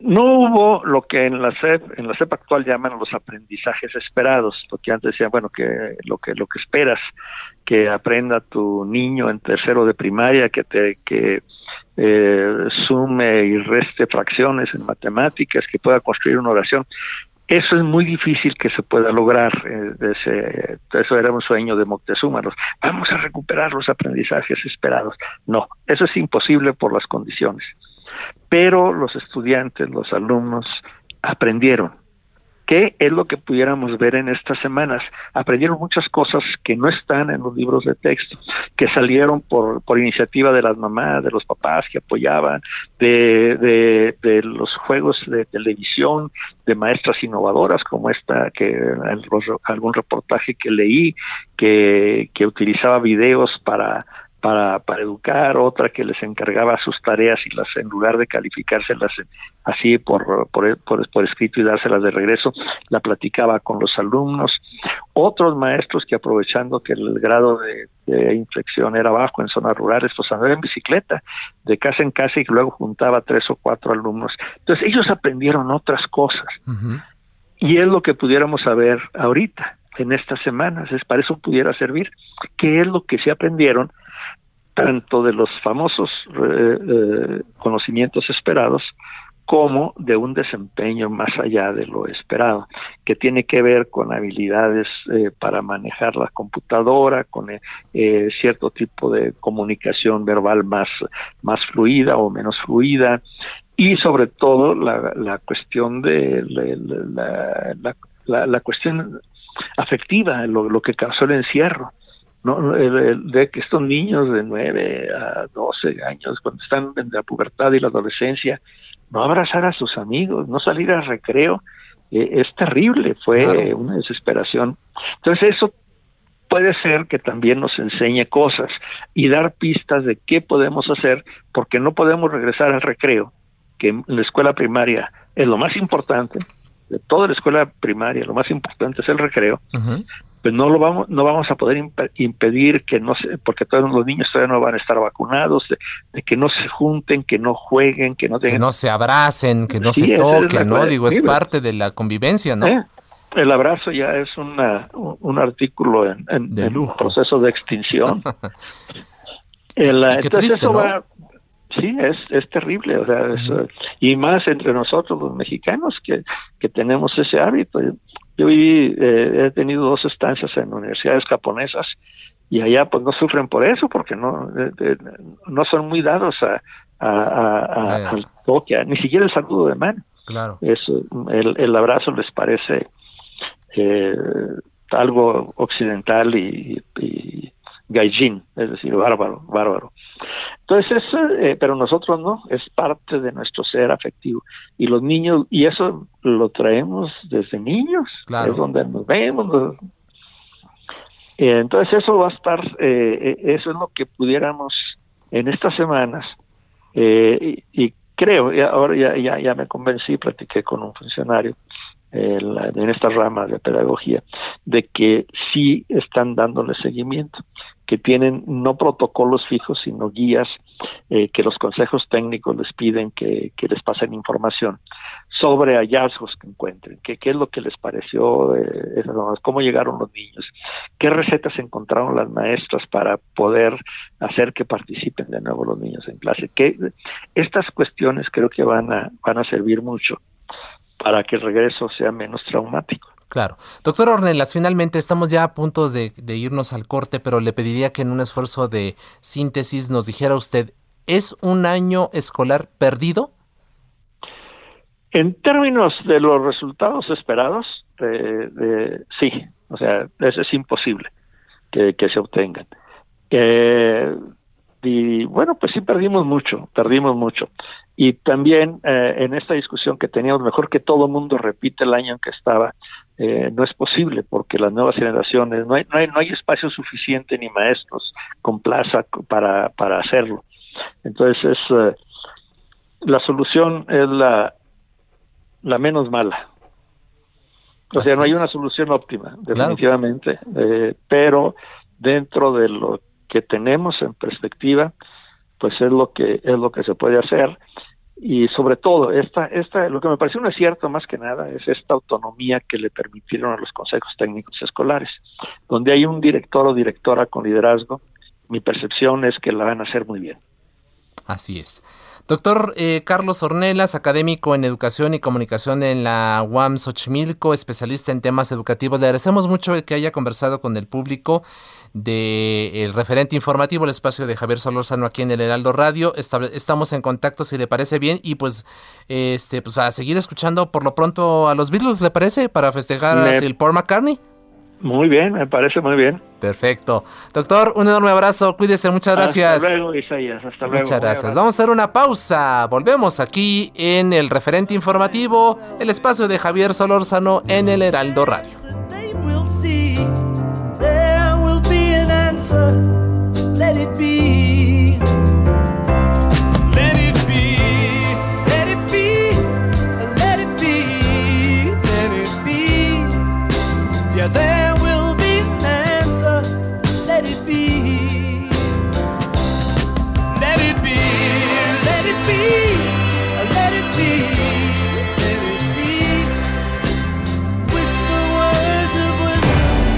No hubo lo que en la SEP, en la SEP actual llaman los aprendizajes esperados, porque antes decían, bueno, que lo que lo que esperas que aprenda tu niño en tercero de primaria, que te que eh, sume y reste fracciones en matemáticas, que pueda construir una oración. Eso es muy difícil que se pueda lograr. Eh, eso era un sueño de Moctezuma. vamos a recuperar los aprendizajes esperados. No, eso es imposible por las condiciones. Pero los estudiantes, los alumnos, aprendieron ¿Qué es lo que pudiéramos ver en estas semanas? Aprendieron muchas cosas que no están en los libros de texto, que salieron por, por iniciativa de las mamás, de los papás que apoyaban, de, de, los juegos de televisión, de maestras innovadoras como esta, que algún reportaje que leí, que, que utilizaba videos para para, para educar, otra que les encargaba sus tareas y las en lugar de calificárselas así por, por, por, escrito y dárselas de regreso, la platicaba con los alumnos, otros maestros que aprovechando que el grado de, infección era bajo en zonas rurales, pues andaban en bicicleta de casa en casa y luego juntaba tres o cuatro alumnos. Entonces ellos aprendieron otras cosas. Y es lo que pudiéramos saber ahorita en estas semanas, es para eso pudiera servir, qué es lo que se aprendieron tanto de los famosos eh, eh, conocimientos esperados como de un desempeño más allá de lo esperado, que tiene que ver con habilidades eh, para manejar la computadora, con cierto tipo de comunicación verbal más, más fluida o menos fluida, y sobre todo la, la cuestión de la, la, la, cuestión afectiva, lo, lo que causó el encierro no de que estos niños de 9 a 12 años cuando están en la pubertad y la adolescencia no abrazar a sus amigos no salir al recreo eh, es terrible fue una desesperación. Entonces eso puede ser que también nos enseñe cosas y dar pistas de qué podemos hacer porque no podemos regresar al recreo que en la escuela primaria es lo más importante de toda la escuela primaria lo más importante es el recreo pues no lo vamos no vamos a poder impedir que no se porque todos los niños todavía no van a estar vacunados de, que no se junten que no jueguen que no que no se abracen que no se toquen no digo es parte de la convivencia no eh, el abrazo ya es una, un artículo en, en, proceso de extinción. <laughs> El, entonces eso va sí es es terrible o sea y más entre nosotros los mexicanos que que tenemos ese hábito yo viví, eh, he tenido dos estancias en universidades japonesas y allá pues no sufren por eso porque no eh, no son muy dados a, a, al toque, ni siquiera el saludo de mano. Claro. Eso, el, el abrazo les parece eh, algo occidental y, y gaijin, es decir, bárbaro, bárbaro. Entonces, eh, pero nosotros no, es parte de nuestro ser afectivo. Y los niños, y eso lo traemos desde niños, es donde nos vemos. Eh, entonces, eso va a estar, eh, eso es lo que pudiéramos en estas semanas, y, creo, ahora ya, ya, ya me convencí, platiqué con un funcionario en esta rama de pedagogía, de que sí están dándole seguimiento que tienen no protocolos fijos, sino guías eh, que los consejos técnicos les piden que, les pasen información sobre hallazgos que encuentren, qué es lo que les pareció, eh, cómo llegaron los niños, qué recetas encontraron las maestras para poder hacer que participen de nuevo los niños en clase. Que estas cuestiones creo que van a, van a servir mucho para que el regreso sea menos traumático. Claro. Doctor Ornelas, finalmente estamos ya a punto de, irnos al corte, pero le pediría que en un esfuerzo de síntesis nos dijera usted, ¿es un año escolar perdido? En términos de los resultados esperados, eh, sí, o sea, eso es imposible que, se obtengan. Eh, y bueno, pues sí perdimos mucho, perdimos mucho. Y también eh, en esta discusión que teníamos, mejor que todo mundo repite el año en que estaba, eh, no es posible porque las nuevas generaciones, no hay, no hay, no hay espacio suficiente ni maestros con plaza para, para hacerlo. Entonces, es, eh, la solución es la, la menos mala. O sea, no hay una solución óptima, definitivamente, pero dentro de lo que tenemos en perspectiva, pues es lo que es lo que se puede hacer y sobre todo esta esta lo que me pareció un acierto más que nada es esta autonomía que le permitieron a los consejos técnicos escolares donde hay un director o directora con liderazgo mi percepción es que la van a hacer muy bien Así es. Doctor eh, Carlos Ornelas, académico en Educación y Comunicación en la UAM Xochimilco, especialista en temas educativos. Le agradecemos mucho que haya conversado con el público del referente informativo, el espacio de Javier Solórzano aquí en el Heraldo Radio. estamos en contacto si le parece bien y pues este pues a seguir escuchando por lo pronto a los Beatles, ¿le parece? Para festejar el Paul McCartney. Muy bien, me parece muy bien. Perfecto. Doctor, un enorme abrazo, cuídese, muchas gracias. Hasta luego, Isaías, hasta luego. Muchas gracias. Vamos a hacer una pausa. Volvemos aquí en el referente informativo, el espacio de Javier Solórzano en el Heraldo Radio. answer, let it be.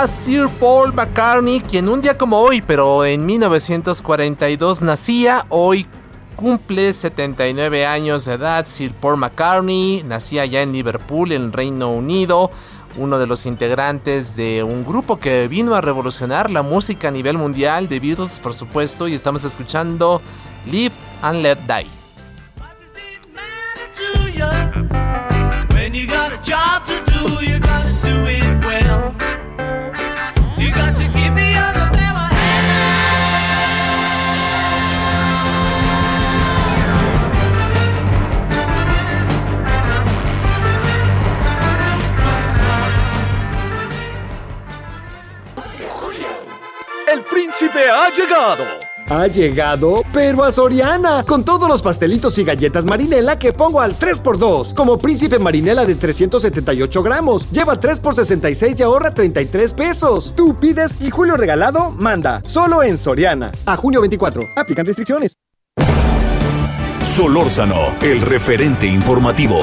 A Sir Paul McCartney, quien un día como hoy, pero en 1942 nacía, hoy cumple 79 años de edad. Sir Paul McCartney nacía ya en Liverpool, en Reino Unido, uno de los integrantes de un grupo que vino a revolucionar la música a nivel mundial, The Beatles, por supuesto, y estamos escuchando Live and Let Die. El ha llegado. Ha llegado, pero a Soriana, con todos los pastelitos y galletas marinela que pongo al 3x2, como príncipe marinela de 378 gramos. Lleva 3 x 66 y ahorra 33 pesos. Tú pides y Julio Regalado manda, solo en Soriana. A junio 24, aplican restricciones. Solórzano, el referente informativo.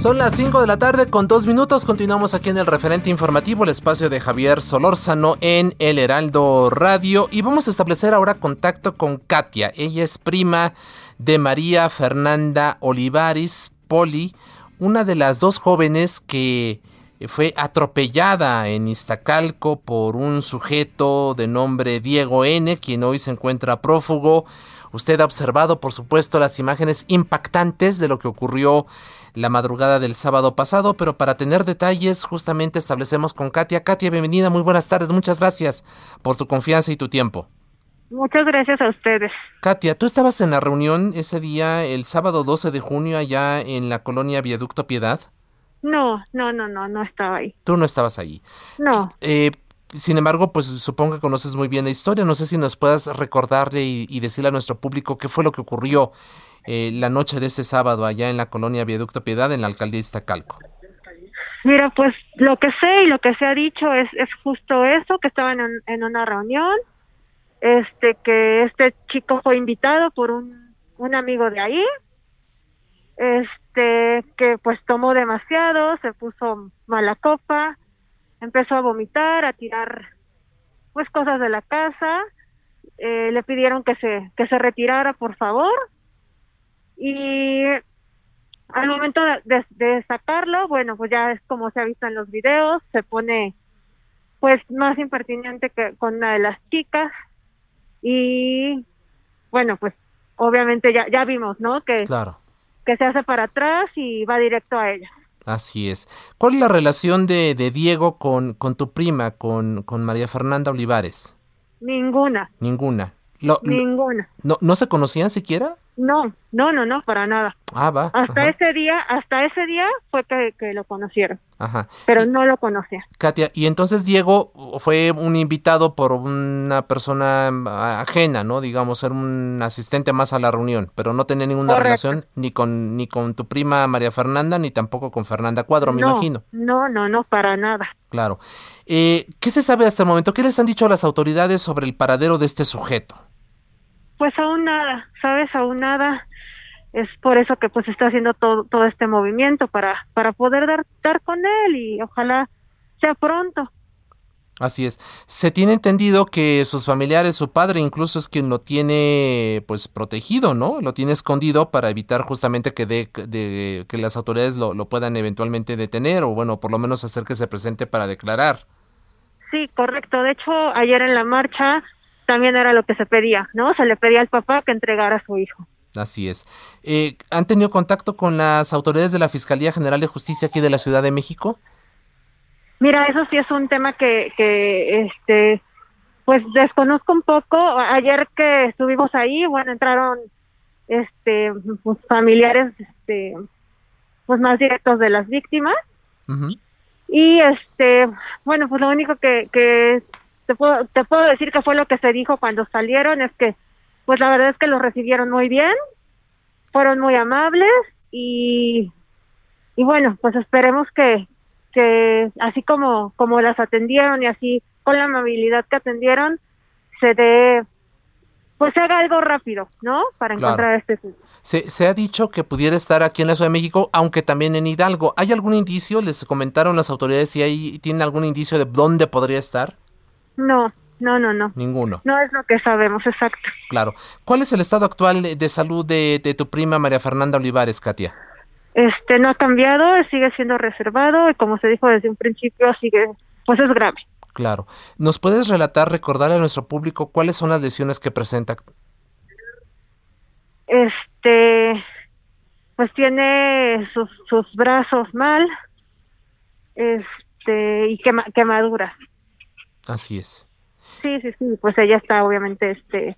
Son las 5 de la tarde con dos minutos. Continuamos aquí en el referente informativo, el espacio de Javier Solórzano en El Heraldo Radio. Y vamos a establecer ahora contacto con Katia. Ella es prima de María Fernanda Olivares Poli, una de las dos jóvenes que fue atropellada en Iztacalco por un sujeto de nombre Diego N., quien hoy se encuentra prófugo. Usted ha observado, por supuesto, las imágenes impactantes de lo que ocurrió la madrugada del sábado pasado, pero para tener detalles justamente establecemos con Katia. Katia, bienvenida, muy buenas tardes, muchas gracias por tu confianza y tu tiempo. Muchas gracias a ustedes. Katia, tú estabas en la reunión ese día, el sábado 12 de junio, allá en la colonia Viaducto Piedad. No, no, no, no, no estaba ahí. Tú no estabas ahí. No. Eh, sin embargo, pues supongo que conoces muy bien la historia. No sé si nos puedas recordarle y, y decirle a nuestro público qué fue lo que ocurrió eh, la noche de ese sábado allá en la colonia Viaducto Piedad en la alcaldía Iztacalco? Mira, pues lo que sé y lo que se ha dicho es, es justo eso, que estaban en, una reunión, este que este chico fue invitado por un, un amigo de ahí, este, que pues tomó demasiado, se puso mala copa, empezó a vomitar, a tirar pues cosas de la casa, eh, le pidieron que se, que se retirara por favor y al momento de, de, sacarlo, bueno, pues ya es como se ha visto en los videos, se pone pues más impertinente que con una de las chicas y bueno, pues obviamente ya, ya vimos, ¿no? Que, claro. que se hace para atrás y va directo a ella. Así es. ¿Cuál es la relación de, de Diego con, con tu prima, con, con María Fernanda Olivares? Ninguna. Ninguna. Ninguna. No, ¿No se conocían siquiera? No, no, no, no, para nada. Ah, va. Hasta ese día, hasta ese día fue que, lo conocieron. Ajá. Pero no lo conocía. Katia, y entonces Diego fue un invitado por una persona ajena, ¿no? Digamos, ser un asistente más a la reunión, pero no tenía ninguna relación ni con ni con tu prima María Fernanda ni tampoco con Fernanda Cuadro, me imagino. No, no, no, para nada. Claro. Eh, ¿Qué se sabe hasta el momento? ¿Qué les han dicho las autoridades sobre el paradero de este sujeto? Pues aún nada, ¿sabes? Aún nada. Es por eso que pues está haciendo todo, todo este movimiento para, para poder dar, dar con él y ojalá sea pronto. Así es. Se tiene entendido que sus familiares, su padre incluso es quien lo tiene pues protegido, ¿no? Lo tiene escondido para evitar justamente que de, de que las autoridades lo, lo, puedan eventualmente detener o bueno, por lo menos hacer que se presente para declarar. Sí, correcto. De hecho, ayer en la marcha también era lo que se pedía, ¿no? Se le pedía al papá que entregara a su hijo. Así es. Eh, ¿Han tenido contacto con las autoridades de la Fiscalía General de Justicia aquí de la Ciudad de México? Mira, eso sí es un tema que, que este, pues desconozco un poco. Ayer que estuvimos ahí, bueno, entraron este pues, familiares este pues más directos de las víctimas y este bueno pues lo único que, que te puedo, te puedo decir que fue lo que se dijo cuando salieron, es que pues la verdad es que los recibieron muy bien, fueron muy amables y, y bueno, pues esperemos que, que así como, como las atendieron y así con la amabilidad que atendieron, se dé pues se haga algo rápido, ¿no? Para encontrar este se, se ha dicho que pudiera estar aquí en la Ciudad de México, aunque también en Hidalgo. ¿Hay algún indicio? ¿Les comentaron las autoridades si hay, tienen algún indicio de dónde podría estar? No, no, no, no. Ninguno. No es lo que sabemos, exacto. Claro. ¿Cuál es el estado actual de salud de, de tu prima María Fernanda Olivares, Katia? Este no ha cambiado, sigue siendo reservado y como se dijo desde un principio, sigue, pues es grave. Claro. ¿Nos puedes relatar, recordar a nuestro público cuáles son las lesiones que presenta? Este, pues tiene sus, sus brazos mal, este, y quema, quemaduras. Así es. Sí, sí, sí, pues ella está obviamente este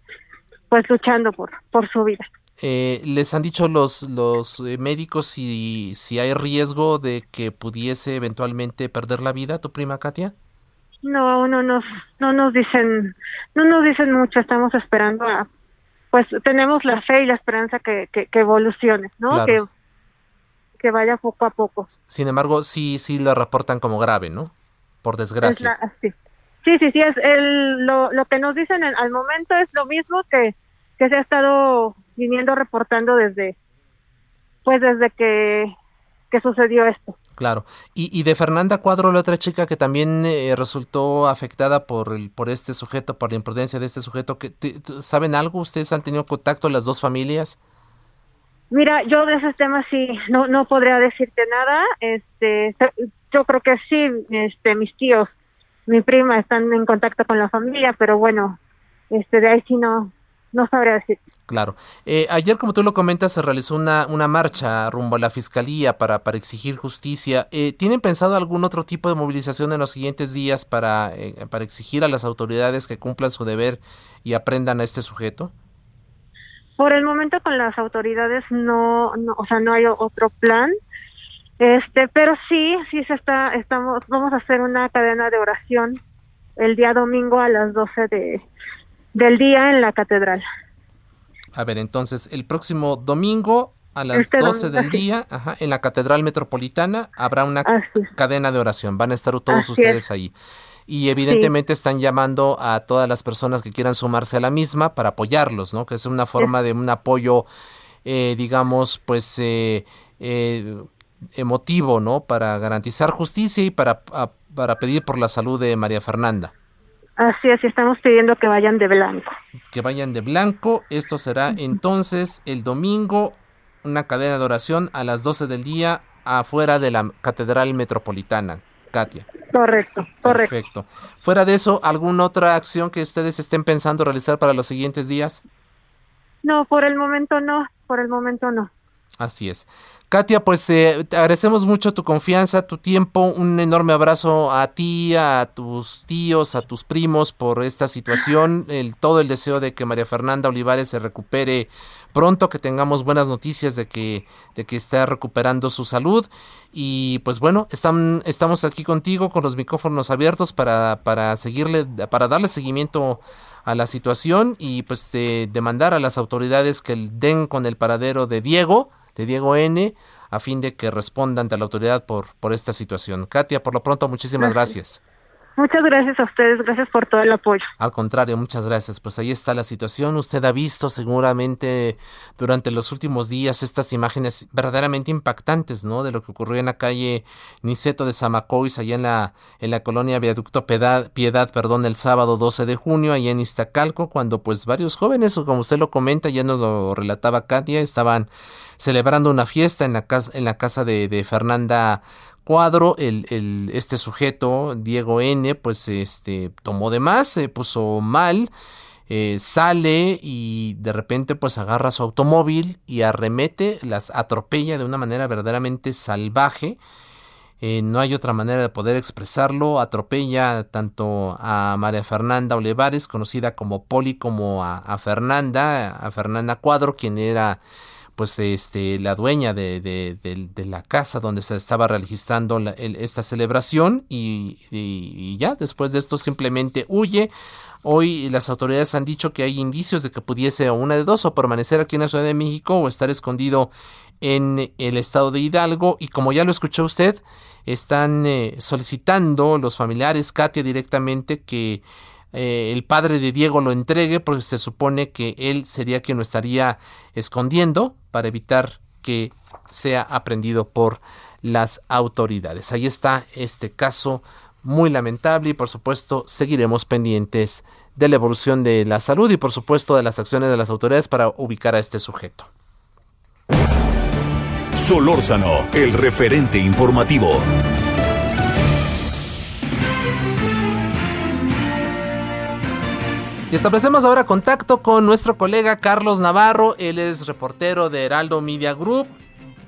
pues luchando por por su vida. Eh, ¿Les han dicho los, los eh, médicos si, si hay riesgo de que pudiese eventualmente perder la vida tu prima Katia? No, no nos, no nos dicen, no nos dicen mucho, estamos esperando a, pues tenemos la fe y la esperanza que, que, evolucione, ¿no? Que, que vaya poco a poco. Sin embargo, sí, sí lo reportan como grave, ¿no? Por desgracia. sí. Sí, sí, sí, es el, lo, lo que nos dicen al momento es lo mismo que, que se ha estado viniendo reportando desde, pues desde que, que sucedió esto. Claro. Y, y de Fernanda Cuadro, la otra chica que también eh, resultó afectada por el, por este sujeto, por la imprudencia de este sujeto, que ¿saben algo? ¿Ustedes han tenido contacto las dos familias? Mira, yo de ese tema sí no no podría decirte nada. Este, yo creo que sí, este, mis tíos mi prima están en contacto con la familia, pero bueno, este de ahí sí no, no sabría decir. Claro. Eh, ayer, como tú lo comentas, se realizó una, una marcha rumbo a la fiscalía para, para exigir justicia. Eh, ¿Tienen pensado algún otro tipo de movilización en los siguientes días para, eh, para exigir a las autoridades que cumplan su deber y aprendan a este sujeto? Por el momento con las autoridades no, no o sea, no hay otro plan. Este, pero sí, sí se está, estamos, vamos a hacer una cadena de oración el día domingo a las 12 de, del día en la catedral. A ver, entonces, el próximo domingo a las 12 este del día, ajá, en la Catedral Metropolitana habrá una cadena de oración. Van a estar todos ustedes ahí. Y evidentemente están llamando a todas las personas que quieran sumarse a la misma para apoyarlos, ¿no? Que es una forma de un apoyo, eh, digamos, pues eh, eh, emotivo, ¿no? Para garantizar justicia y para, para pedir por la salud de María Fernanda. Así es, y estamos pidiendo que vayan de blanco. Que vayan de blanco. Esto será entonces el domingo, una cadena de oración a las 12 del día afuera de la Catedral Metropolitana. Katia. Correcto, correcto. Perfecto. Fuera de eso, ¿alguna otra acción que ustedes estén pensando realizar para los siguientes días? No, por el momento no, por el momento no. Así es. Katia, pues eh, te agradecemos mucho tu confianza, tu tiempo, un enorme abrazo a ti, a tus tíos, a tus primos por esta situación, el, todo el deseo de que María Fernanda Olivares se recupere pronto, que tengamos buenas noticias de que, de que está recuperando su salud. Y pues bueno, están, estamos aquí contigo con los micrófonos abiertos para, para seguirle, para darle seguimiento a la situación y pues demandar a las autoridades que den con el paradero de Diego de Diego N a fin de que responda ante la autoridad por, por esta situación. Katia, por lo pronto, muchísimas gracias. Muchas gracias a ustedes, gracias por todo el apoyo. Al contrario, muchas gracias. Pues ahí está la situación. Usted ha visto seguramente durante los últimos días estas imágenes verdaderamente impactantes, ¿no? De lo que ocurrió en la calle Niceto de Zamacois, allá en la, en la colonia Viaducto Piedad, Piedad, perdón, el sábado 12 de junio, allá en Iztacalco, cuando pues varios jóvenes, como usted lo comenta, ya nos lo relataba Katia, estaban celebrando una fiesta en la casa, en la casa de, de Fernanda cuadro, el, el, este sujeto, Diego N., pues este, tomó de más, se puso mal, eh, sale y de repente pues agarra su automóvil y arremete, las atropella de una manera verdaderamente salvaje. Eh, no hay otra manera de poder expresarlo. Atropella tanto a María Fernanda Olivares, conocida como Poli, como a, a Fernanda, a Fernanda Cuadro, quien era pues este la dueña de, de, la casa donde se estaba registrando esta celebración y, ya después de esto simplemente huye. Hoy las autoridades han dicho que hay indicios de que pudiese una de dos o permanecer aquí en la Ciudad de México o estar escondido en el estado de Hidalgo. Y como ya lo escuchó usted, están eh, solicitando los familiares, Katia directamente, que eh, el padre de Diego lo entregue porque se supone que él sería quien lo estaría escondiendo para evitar que sea aprendido por las autoridades. Ahí está este caso muy lamentable y por supuesto seguiremos pendientes de la evolución de la salud y por supuesto de las acciones de las autoridades para ubicar a este sujeto. Solórzano, el referente informativo. Y establecemos ahora contacto con nuestro colega Carlos Navarro, él es reportero de Heraldo Media Group.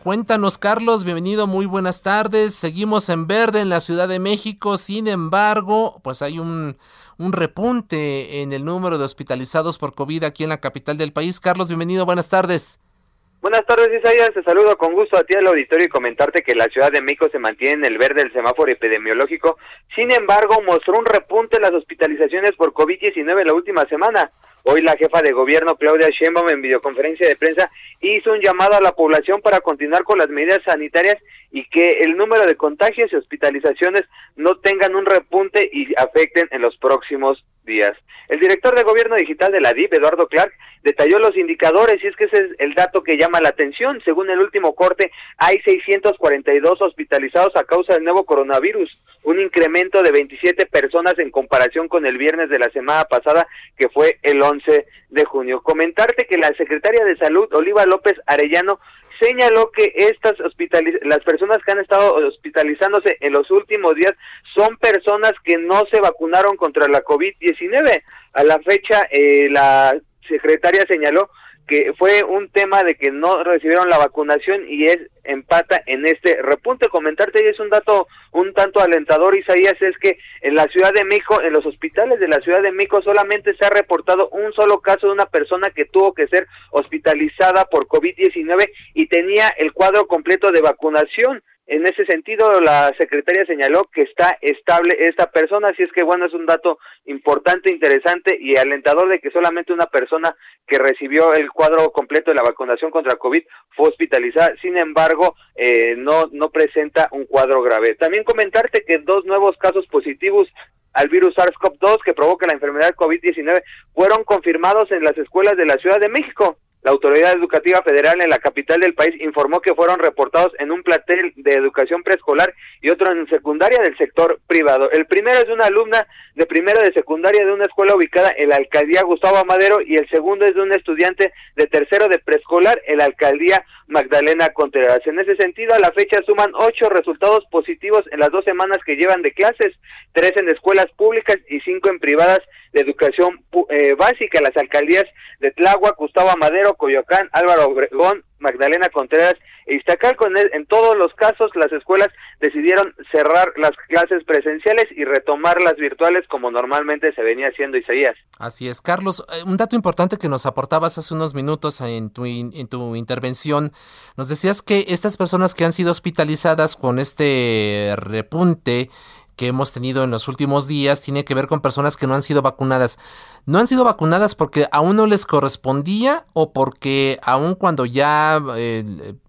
Cuéntanos Carlos, bienvenido, muy buenas tardes. Seguimos en verde en la Ciudad de México, sin embargo, pues hay un, un repunte en el número de hospitalizados por COVID aquí en la capital del país. Carlos, bienvenido, buenas tardes. Buenas tardes, Isaías. Te saludo con gusto a ti al auditorio y comentarte que la Ciudad de México se mantiene en el verde del semáforo epidemiológico. Sin embargo, mostró un repunte en las hospitalizaciones por COVID-19 en la última semana. Hoy la jefa de gobierno Claudia Sheinbaum en videoconferencia de prensa hizo un llamado a la población para continuar con las medidas sanitarias y que el número de contagios y hospitalizaciones no tengan un repunte y afecten en los próximos días. El director de Gobierno Digital de la DIP, Eduardo Clark, detalló los indicadores y es que ese es el dato que llama la atención. Según el último corte, hay 642 hospitalizados a causa del nuevo coronavirus, un incremento de 27 personas en comparación con el viernes de la semana pasada, que fue el 11 de junio. Comentarte que la secretaria de Salud, Oliva López Arellano, señaló que estas las personas que han estado hospitalizándose en los últimos días son personas que no se vacunaron contra la COVID-19. A la fecha, eh, la secretaria señaló que fue un tema de que no recibieron la vacunación y es empata en este repunte. Comentarte y es un dato un tanto alentador, Isaías, es que en la Ciudad de México, en los hospitales de la Ciudad de México solamente se ha reportado un solo caso de una persona que tuvo que ser hospitalizada por COVID-19 y tenía el cuadro completo de vacunación. En ese sentido, la secretaria señaló que está estable esta persona, así es que bueno, es un dato importante, interesante y alentador de que solamente una persona que recibió el cuadro completo de la vacunación contra COVID fue hospitalizada, sin embargo, eh, no, no presenta un cuadro grave. También comentarte que dos nuevos casos positivos al virus SARS-CoV-2 que provoca la enfermedad COVID-19 fueron confirmados en las escuelas de la Ciudad de México. La Autoridad Educativa Federal en la capital del país informó que fueron reportados en un plantel de educación preescolar y otro en secundaria del sector privado. El primero es una alumna de primero de secundaria de una escuela ubicada en la alcaldía Gustavo Amadero y el segundo es de un estudiante de tercero de preescolar en la alcaldía Magdalena Contreras. En ese sentido, a la fecha suman ocho resultados positivos en las dos semanas que llevan de clases, tres en escuelas públicas y cinco en privadas de educación eh, básica, las alcaldías de Tláhuac, Gustavo Amadero, Coyoacán, Álvaro Obregón, Magdalena Contreras e Iztacalco. En, en todos los casos, las escuelas decidieron cerrar las clases presenciales y retomar las virtuales como normalmente se venía haciendo, Isaías. Así es, Carlos. Eh, un dato importante que nos aportabas hace unos minutos en tu, en tu intervención, nos decías que estas personas que han sido hospitalizadas con este repunte, que hemos tenido en los últimos días tiene que ver con personas que no han sido vacunadas. ¿No han sido vacunadas porque aún no les correspondía o porque aún cuando ya eh,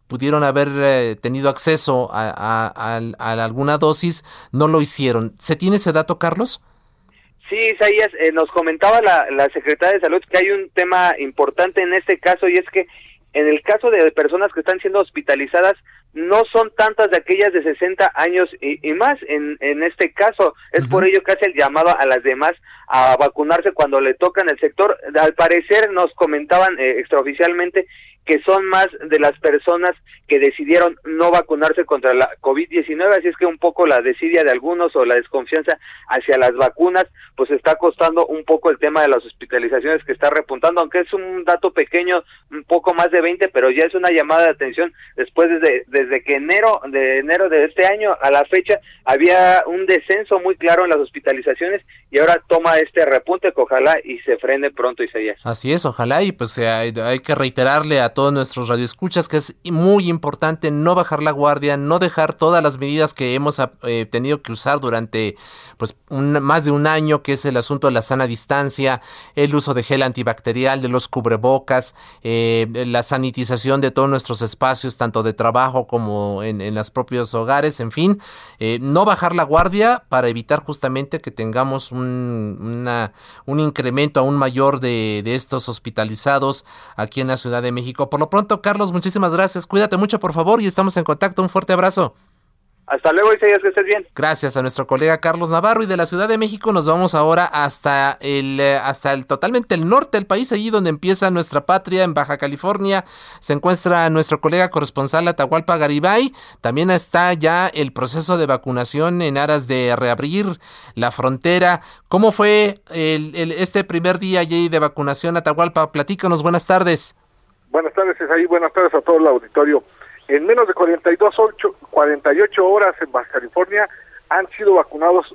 pudieron haber eh, tenido acceso a, alguna dosis, no lo hicieron? ¿Se tiene ese dato, Carlos? Sí, Isaías, eh, nos comentaba la, la secretaria de Salud que hay un tema importante en este caso y es que en el caso de personas que están siendo hospitalizadas, no son tantas de aquellas de 60 años y, más en, en este caso. Es por ello que hace el llamado a las demás a vacunarse cuando le tocan el sector. Al parecer nos comentaban eh, extraoficialmente que son más de las personas que decidieron no vacunarse contra la COVID-19, así es que un poco la desidia de algunos o la desconfianza hacia las vacunas, pues está costando un poco el tema de las hospitalizaciones que está repuntando, aunque es un dato pequeño, un poco más de 20, pero ya es una llamada de atención después desde, desde que enero de enero de este año a la fecha había un descenso muy claro en las hospitalizaciones y ahora toma este repunte que ojalá y se frene pronto y se Así es, ojalá y pues hay, hay que reiterarle a todos nuestros radioescuchas que es muy importante no bajar la guardia, no dejar todas las medidas que hemos eh, tenido que usar durante pues más de un año, que es el asunto de la sana distancia, el uso de gel antibacterial, de los cubrebocas, eh, la sanitización de todos nuestros espacios, tanto de trabajo como en, en los propios hogares, en fin, eh, no bajar la guardia para evitar justamente que tengamos un, un incremento aún mayor de, de estos hospitalizados aquí en la Ciudad de México por lo pronto, Carlos, muchísimas gracias. Cuídate mucho, por favor, y estamos en contacto. Un fuerte abrazo. Hasta luego, Isaías, que estés bien. Gracias a nuestro colega Carlos Navarro y de la Ciudad de México nos vamos ahora hasta el eh, hasta el totalmente el norte del país, allí donde empieza nuestra patria en Baja California. Se encuentra nuestro colega corresponsal Atahualpa Garibay. También está ya el proceso de vacunación en aras de reabrir la frontera. ¿Cómo fue el, este primer día allí de vacunación, Atahualpa? Platícanos, buenas tardes. Buenas tardes, ahí. Buenas tardes a todo el auditorio. En menos de 42, 8, 48 horas en Baja California han sido vacunados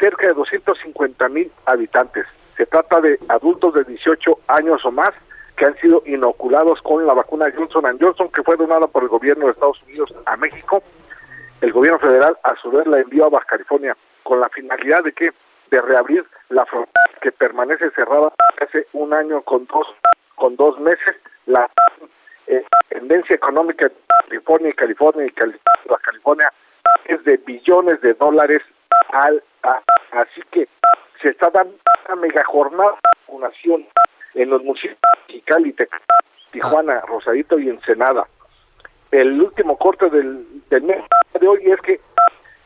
cerca de 250 mil habitantes. Se trata de adultos de 18 años o más que han sido inoculados con la vacuna Johnson Johnson que fue donada por el gobierno de Estados Unidos a México. El gobierno federal a su vez la envió a Baja California con la finalidad de que de reabrir la frontera que permanece cerrada hace un año con dos con dos meses la eh, tendencia económica de California y California y California es de billones de dólares al así que se está dando una mega jornada de vacunación en los municipios de Mexicali, Tijuana, Rosadito y Ensenada. El último corte del, del mes de hoy es que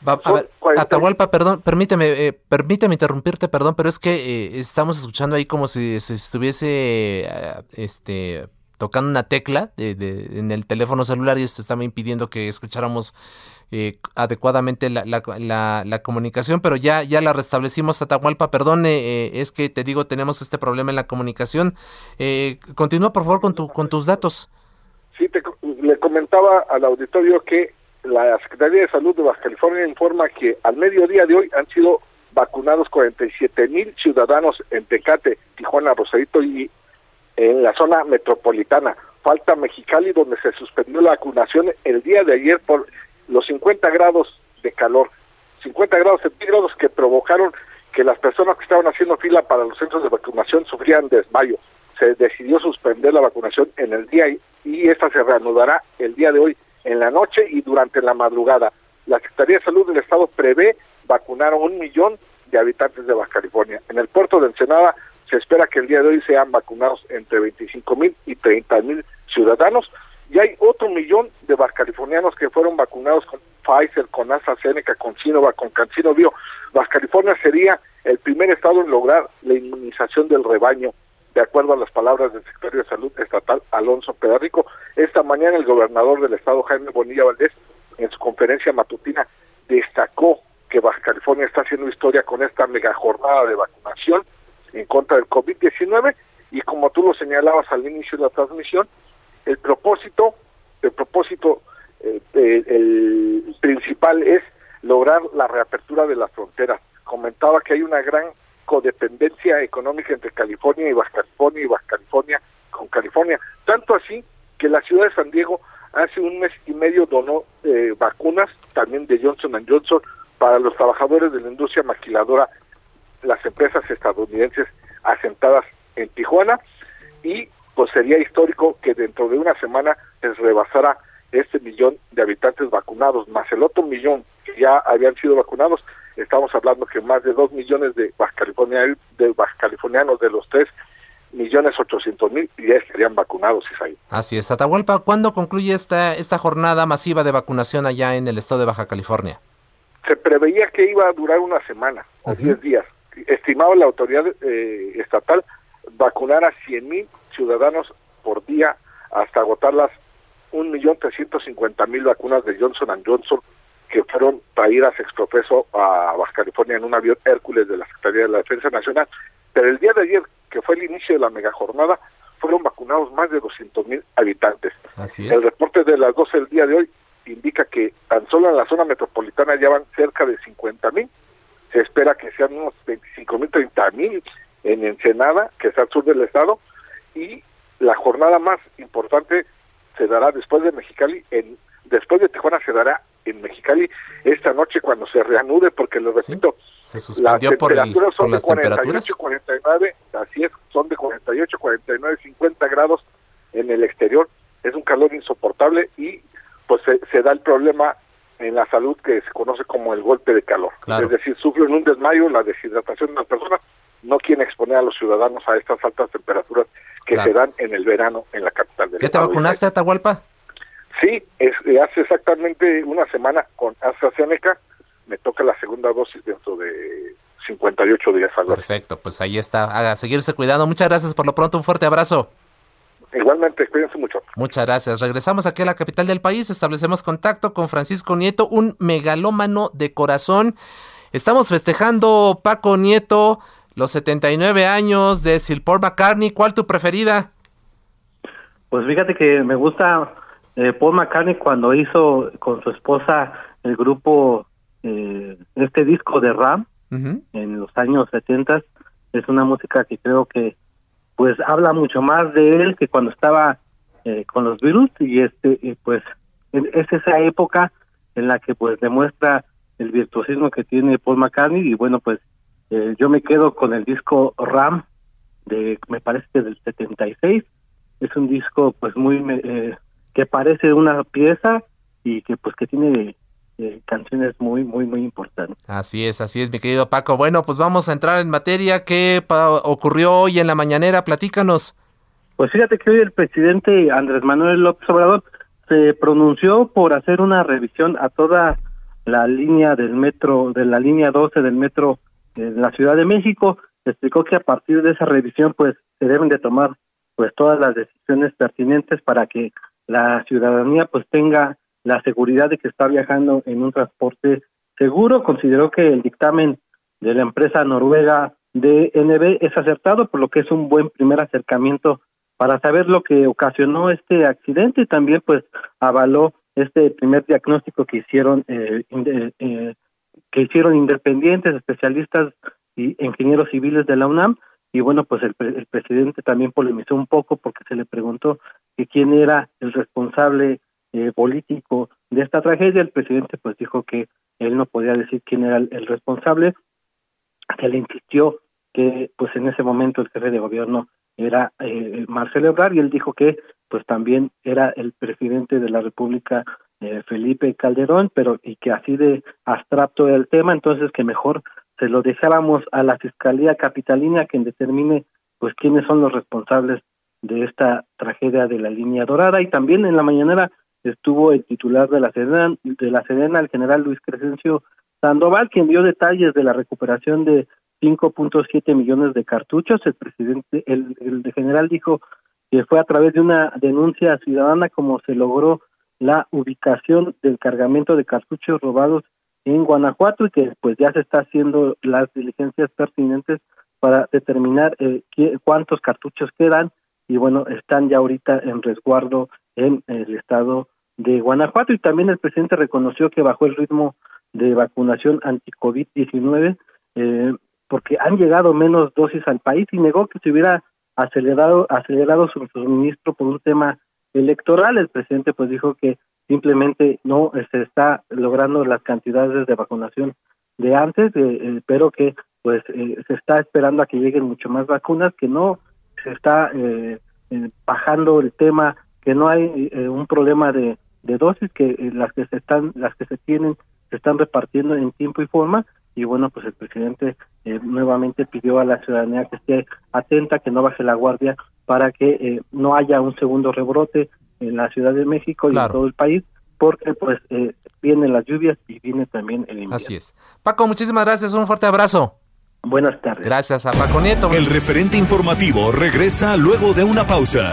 a ver, Atahualpa, perdón, permíteme, eh, permíteme interrumpirte, perdón, pero es que eh, estamos escuchando ahí como si se estuviese, este, tocando una tecla de, en el teléfono celular y esto estaba impidiendo que escucháramos eh, adecuadamente la, la, la, comunicación, pero ya, ya la restablecimos, Atahualpa, perdón, eh, es que te digo, tenemos este problema en la comunicación. Eh, continúa, por favor, con, tu, con tus datos. Sí, te, le comentaba al auditorio que la Secretaría de Salud de Baja California informa que al mediodía de hoy han sido vacunados 47 mil ciudadanos en Tecate, Tijuana, Rosadito y en la zona metropolitana. Falta Mexicali, donde se suspendió la vacunación el día de ayer por los 50 grados de calor. 50 grados centígrados que provocaron que las personas que estaban haciendo fila para los centros de vacunación sufrían desmayo. Se decidió suspender la vacunación en el día y esta se reanudará el día de hoy en la noche y durante la madrugada. La Secretaría de Salud del Estado prevé vacunar a un millón de habitantes de Baja California. En el puerto de Ensenada Se espera que el día de hoy sean vacunados entre 25 mil y 30 mil ciudadanos. Y hay otro millón de californianos que fueron vacunados con Pfizer, con AstraZeneca, con Sinovac, con CanSino Bio. Baja California sería el primer estado en lograr la inmunización del rebaño, de acuerdo a las palabras del secretario de Salud Estatal Alonso Pedarico. Esta mañana el gobernador del estado Jaime Bonilla Valdés en su conferencia matutina destacó que Baja California está haciendo historia con esta mega jornada de vacunación en contra del COVID-19 y como tú lo señalabas al inicio de la transmisión, el propósito, el propósito eh, eh, el principal es lograr la reapertura de las fronteras. Comentaba que hay una gran codependencia económica entre California y Baja California y Baja California con California. Tanto así que la ciudad de San Diego hace un mes y medio donó eh, vacunas también de Johnson Johnson para los trabajadores de la industria maquiladora, las empresas estadounidenses asentadas en Tijuana y pues sería histórico que dentro de una semana les rebasara este millón de habitantes vacunados, más el otro millón que ya habían sido vacunados, estamos hablando que más de dos millones de baja California, de californianos de los tres millones ochocientos mil ya estarían vacunados, Isaí. Así es. Atahualpa, ¿cuándo concluye esta, esta jornada masiva de vacunación allá en el estado de Baja California? Se preveía que iba a durar una semana o diez días. Estimaba la autoridad eh, estatal vacunar a cien mil ciudadanos por día hasta agotar las un millón trescientos cincuenta mil vacunas de Johnson Johnson que fueron traídas expropreso a Baja California en un avión Hércules de la Secretaría de la Defensa Nacional. Pero el día de ayer, que fue el inicio de la megajornada, fueron vacunados más de doscientos mil habitantes. Así es. El reporte de las 12 del día de hoy indica que tan solo en la zona metropolitana ya van cerca de cincuenta mil. Se espera que sean unos veinticinco mil, treinta mil en Ensenada, que es al sur del estado, y la jornada más importante se dará después de Mexicali, en después de Tijuana se dará en Mexicali esta noche cuando se reanude, porque lo repito, se suspendió las por, temperaturas son de 48, 49, así es, son de 48, 49, 50 grados en el exterior, es un calor insoportable y pues se, da el problema en la salud que se conoce como el golpe de calor, es decir, sufren un desmayo, la deshidratación de las personas, no quieren exponer a los ciudadanos a estas altas temperaturas que se dan en el verano en la capital del ¿Ya te vacunaste, Atahualpa? Sí, es, eh, hace exactamente una semana con AstraZeneca me toca la segunda dosis dentro de 58 días. Perfecto, pues ahí está. A seguirse cuidando. Muchas gracias por lo pronto. Un fuerte abrazo. Igualmente, cuídense mucho. Muchas gracias. Regresamos aquí a la capital del país. Establecemos contacto con Francisco Nieto, un megalómano de corazón. Estamos festejando, Paco Nieto, los 79 años de Sir Paul McCartney. ¿Cuál tu preferida? Pues fíjate que me gusta eh, Paul McCartney cuando hizo con su esposa el grupo, eh, este disco de Ram en los años 70. Es una música que creo que pues habla mucho más de él que cuando estaba eh, con los Beatles y este pues es esa época en la que pues demuestra el virtuosismo que tiene Paul McCartney y bueno pues eh, yo me quedo con el disco Ram de me parece que del 76 es un disco pues muy eh, que parece una pieza y que pues que tiene eh, canciones muy muy muy importantes. Así es así es mi querido Paco. Bueno pues vamos a entrar en materia. Qué ocurrió hoy en la mañanera platícanos. Pues fíjate que hoy el presidente Andrés Manuel López Obrador se pronunció por hacer una revisión a toda la línea del metro de la línea 12 del metro de la Ciudad de México. Explicó que a partir de esa revisión pues se deben de tomar pues todas las decisiones pertinentes para que la ciudadanía pues tenga la seguridad de que está viajando en un transporte seguro. Consideró que el dictamen de la empresa noruega DNB es acertado, por lo que es un buen primer acercamiento para saber lo que ocasionó este accidente y también pues avaló este primer diagnóstico que hicieron eh, eh, que hicieron independientes, especialistas y ingenieros civiles de la UNAM. Y bueno, pues el, presidente también polemizó un poco porque se le preguntó que quién era el responsable eh, político de esta tragedia. El presidente pues dijo que él no podía decir quién era el, responsable, que le insistió que pues en ese momento el jefe de gobierno era eh, Marcelo Ebrard y él dijo que pues también era el presidente de la República eh, Felipe Calderón, pero y que así de abstracto el tema, entonces que mejor se lo dejáramos a la Fiscalía Capitalina quien determine pues quiénes son los responsables de esta tragedia de la línea dorada y también en la mañanera estuvo el titular de la Sedena, de la Sedena, el general Luis Crescencio Sandoval, quien dio detalles de la recuperación de 5.7 millones de cartuchos. El presidente, el, el general dijo que fue a través de una denuncia ciudadana como se logró la ubicación del cargamento de cartuchos robados en Guanajuato y que pues ya se está haciendo las diligencias pertinentes para determinar eh, cuántos cartuchos quedan y bueno, están ya ahorita en resguardo en el estado de Guanajuato y también el presidente reconoció que bajó el ritmo de vacunación anti-COVID-19 eh, porque han llegado menos dosis al país y negó que se hubiera acelerado acelerado su suministro por un tema electoral. El presidente pues dijo que simplemente no se está logrando las cantidades de vacunación de antes, eh, eh, pero que pues eh, se está esperando a que lleguen mucho más vacunas, que no se está bajando el tema, que no hay un problema de, de dosis, que las que se están, las que se tienen se están repartiendo en tiempo y forma y bueno pues el presidente nuevamente pidió a la ciudadanía que esté atenta, que no baje la guardia para que no haya un segundo rebrote en la Ciudad de México y en todo el país, porque pues eh, vienen las lluvias y viene también el invierno. Así es. Paco, muchísimas gracias, un fuerte abrazo. Buenas tardes. Gracias a Paco Nieto. El referente informativo regresa luego de una pausa.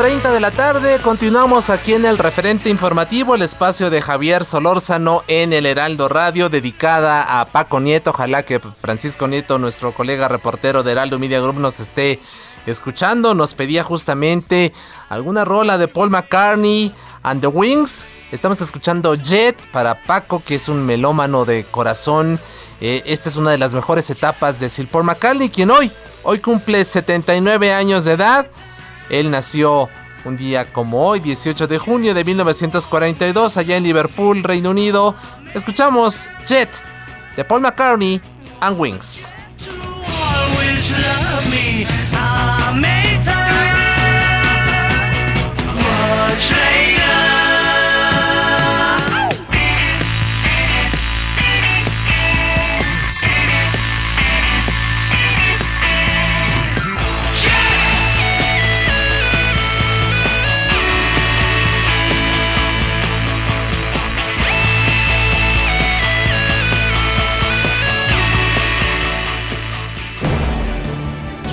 5.30 de la tarde. Continuamos aquí en el referente informativo, el espacio de Javier Solórzano en el Heraldo Radio, dedicada a Paco Nieto. Ojalá que Francisco Nieto, nuestro colega reportero de Heraldo Media Group, nos esté escuchando. Nos pedía justamente alguna rola de Paul McCartney and the Wings. Estamos escuchando Jet para Paco, que es un melómano de corazón. Eh, esta es una de las mejores etapas de Sir Paul McCartney, quien hoy, hoy cumple 79 años de edad. Él nació un día como hoy, 18 de junio de 1942, allá en Liverpool, Reino Unido. Escuchamos Jet de Paul McCartney and Wings.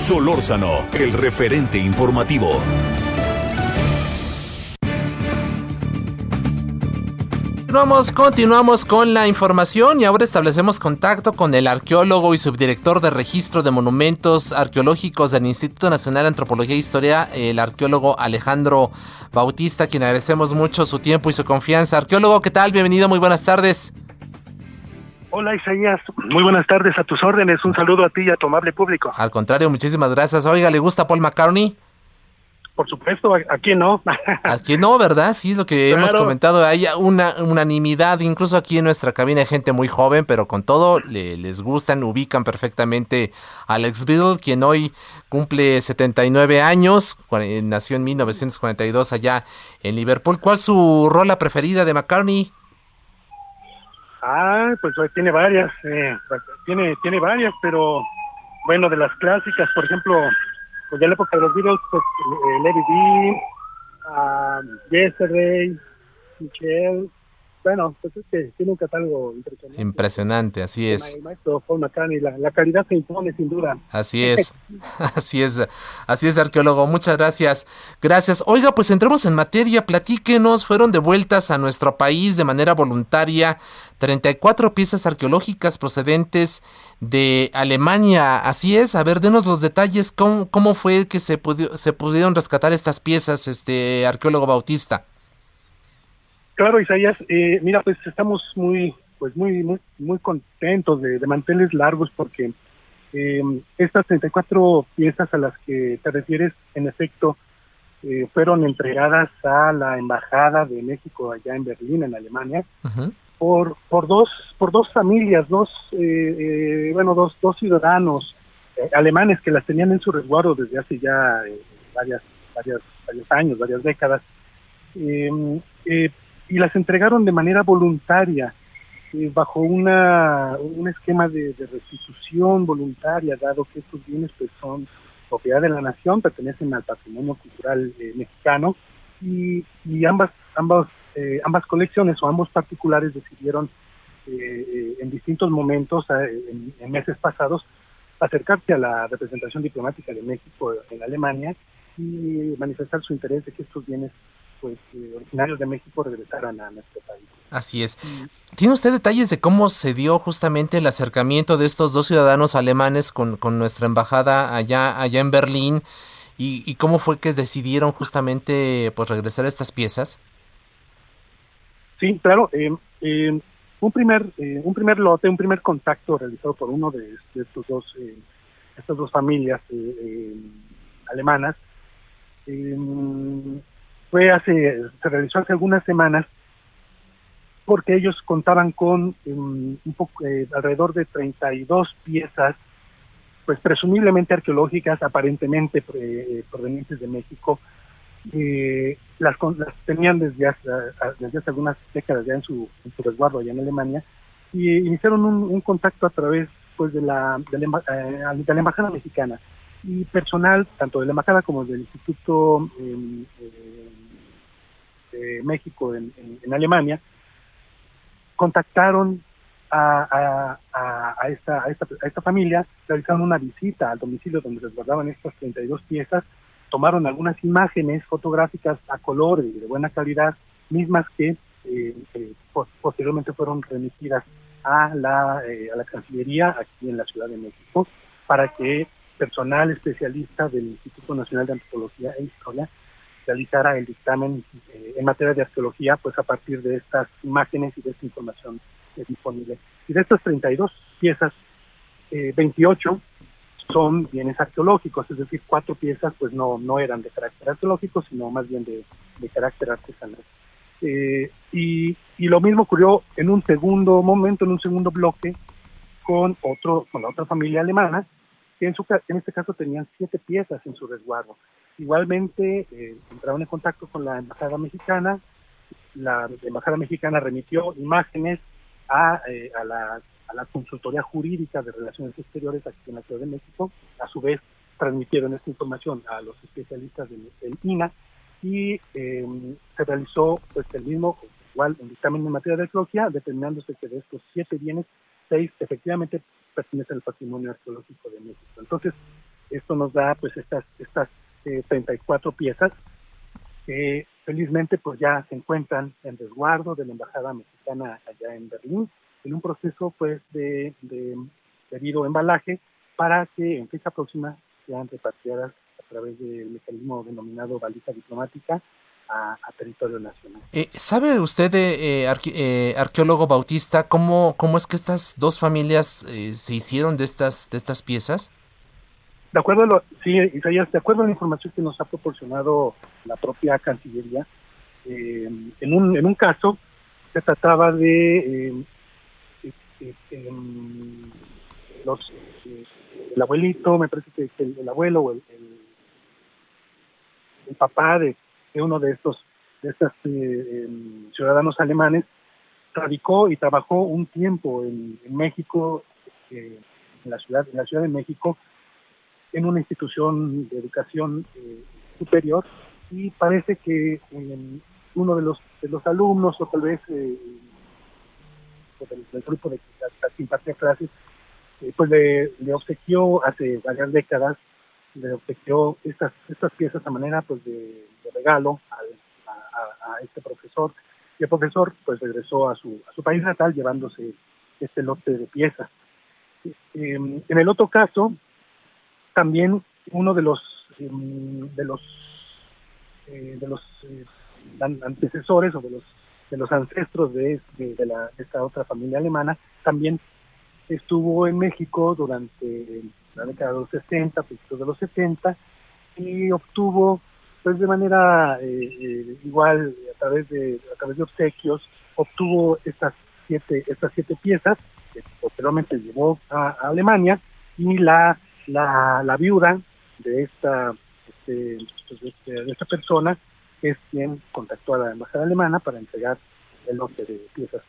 Solórzano, el referente informativo. Continuamos, continuamos con la información y ahora establecemos contacto con el arqueólogo y subdirector de registro de monumentos arqueológicos del Instituto Nacional de Antropología e Historia, el arqueólogo Alejandro Bautista, quien agradecemos mucho su tiempo y su confianza. Arqueólogo, ¿qué tal? Bienvenido, muy buenas tardes. Hola Isaías, muy buenas tardes a tus órdenes, un saludo a ti y a tu amable público. Al contrario, muchísimas gracias. Oiga, ¿le gusta Paul McCartney? Por supuesto, aquí no. <laughs> aquí no, ¿verdad? Sí, es lo que hemos comentado. Hay una unanimidad, incluso aquí en nuestra cabina hay gente muy joven, pero con todo les gustan, ubican perfectamente a Alex Biddle, quien hoy cumple 79 años, nació en 1942 allá en Liverpool. ¿Cuál es su rola preferida de McCartney? Ah, pues tiene varias, eh, tiene tiene varias, pero bueno, de las clásicas, por ejemplo, pues ya la época de los Beatles, pues eh, Lady B, uh, Yesterday, Michelle, bueno, pues es que tiene un catálogo impresionante. Impresionante, así es. El maestro Paul McCartney, la, la calidad se impone sin duda. Así <laughs> es, <laughs> así es, así es, arqueólogo. Muchas gracias. Gracias. Oiga, pues entremos en materia. Platíquenos, fueron devueltas a nuestro país de manera voluntaria 34 piezas arqueológicas procedentes de Alemania. Así es, a ver, denos los detalles. ¿Cómo, cómo fue que se, se pudieron rescatar estas piezas, este arqueólogo Bautista? Claro, Isaías, eh, mira, pues estamos muy, pues muy, muy, muy contentos de, de mantenerles largos porque eh, estas 34 piezas a las que te refieres, en efecto, eh, fueron entregadas a la embajada de México allá en Berlín, en Alemania, por por dos por dos familias, dos bueno dos dos ciudadanos alemanes que las tenían en su resguardo desde hace ya varias varias varios años, varias décadas. Eh, y las entregaron de manera voluntaria, eh, bajo una, un esquema de, restitución voluntaria, dado que estos bienes pues, son propiedad de la nación, pertenecen al patrimonio cultural eh, mexicano, y, y ambas, ambas, eh, ambas colecciones o ambos particulares decidieron en distintos momentos, en meses pasados, acercarse a la representación diplomática de México en Alemania y manifestar su interés de que estos bienes pues eh, originarios de México regresaran a nuestro país. Así es. ¿Tiene usted detalles de cómo se dio justamente el acercamiento de estos dos ciudadanos alemanes con, con nuestra embajada allá, allá en Berlín? Y, cómo fue que decidieron justamente pues regresar estas piezas? Sí, claro. Eh, eh, un primer un primer lote, un primer contacto realizado por uno de, estos dos estas dos familias alemanas fue hace, se realizó hace algunas semanas porque ellos contaban con em, un poco, eh, alrededor de 32 piezas, pues presumiblemente arqueológicas, aparentemente eh, provenientes de México, eh, las, las, tenían desde hace, desde hace algunas décadas ya en su, en su resguardo allá en Alemania, y iniciaron un, un contacto a través pues de la, de la, de la embajada mexicana y personal tanto de la embajada como del Instituto em, eh, de México en, Alemania contactaron a, esta, familia, realizaron una visita al domicilio donde resguardaban estas 32 piezas, tomaron algunas imágenes fotográficas a color y de buena calidad, mismas que eh, eh, posteriormente fueron remitidas a la, a la Cancillería aquí en la Ciudad de México para que personal especialista del Instituto Nacional de Antropología e Historia realizara el dictamen eh, en materia de arqueología, pues a partir de estas imágenes y de esta información eh, disponible. Y de estas 32 piezas, 28 eh, son bienes arqueológicos, es decir, cuatro piezas pues no, no eran de carácter arqueológico, sino más bien de, de carácter artesanal. y, y lo mismo ocurrió en un segundo momento, en un segundo bloque, con otro, con la otra familia alemana, que en, su, en este caso tenían siete piezas en su resguardo. Igualmente eh, entraron en contacto con la embajada mexicana, la embajada mexicana remitió imágenes a, eh, a, la, a la consultoría jurídica de relaciones exteriores aquí en la Ciudad de México, a su vez transmitieron esta información a los especialistas del, INA y em, se realizó pues el mismo igual un dictamen en materia de arqueología determinándose que de estos siete bienes seis efectivamente pertenece al patrimonio arqueológico de México. Entonces, esto nos da pues estas estas eh, 34 piezas que felizmente pues ya se encuentran en resguardo de la embajada mexicana allá en Berlín en un proceso pues de, de debido embalaje para que en fecha próxima sean repatriadas a través del mecanismo denominado baliza diplomática a, territorio nacional. Eh, ¿Sabe usted, eh, eh, arqueólogo Bautista, cómo, cómo es que estas dos familias eh, se hicieron de estas, de estas piezas? De acuerdo a lo, sí, Isaías, de acuerdo a la información que nos ha proporcionado la propia Cancillería, en, un, en un caso se trataba de los el abuelito, me parece que el, abuelo o el, el, papá de uno de estos de estos eh, em, ciudadanos alemanes radicó y trabajó un tiempo en, México, eh, en la ciudad, en la ciudad de México, en una institución de educación eh, superior. Y parece que em, uno de los de los alumnos o tal vez del, grupo de que impartía clases, pues le, obsequió hace varias décadas, le obsequió estas estas piezas a manera pues de, regalo a, este profesor y el profesor pues regresó a su, a su país natal llevándose este lote de piezas. Em, en el otro caso, también uno de los em, de los eh, de los eh, antecesores o de los de los ancestros de, de, la, esta otra familia alemana, también estuvo en México durante la década de los 60, principios de los 70, y obtuvo, pues de manera eh, eh, igual, a través de a través de obsequios, obtuvo estas siete estas siete piezas que posteriormente llevó a, Alemania y la, la, la viuda de esta este, pues, de esta persona es quien contactó a la embajada alemana para entregar el lote de piezas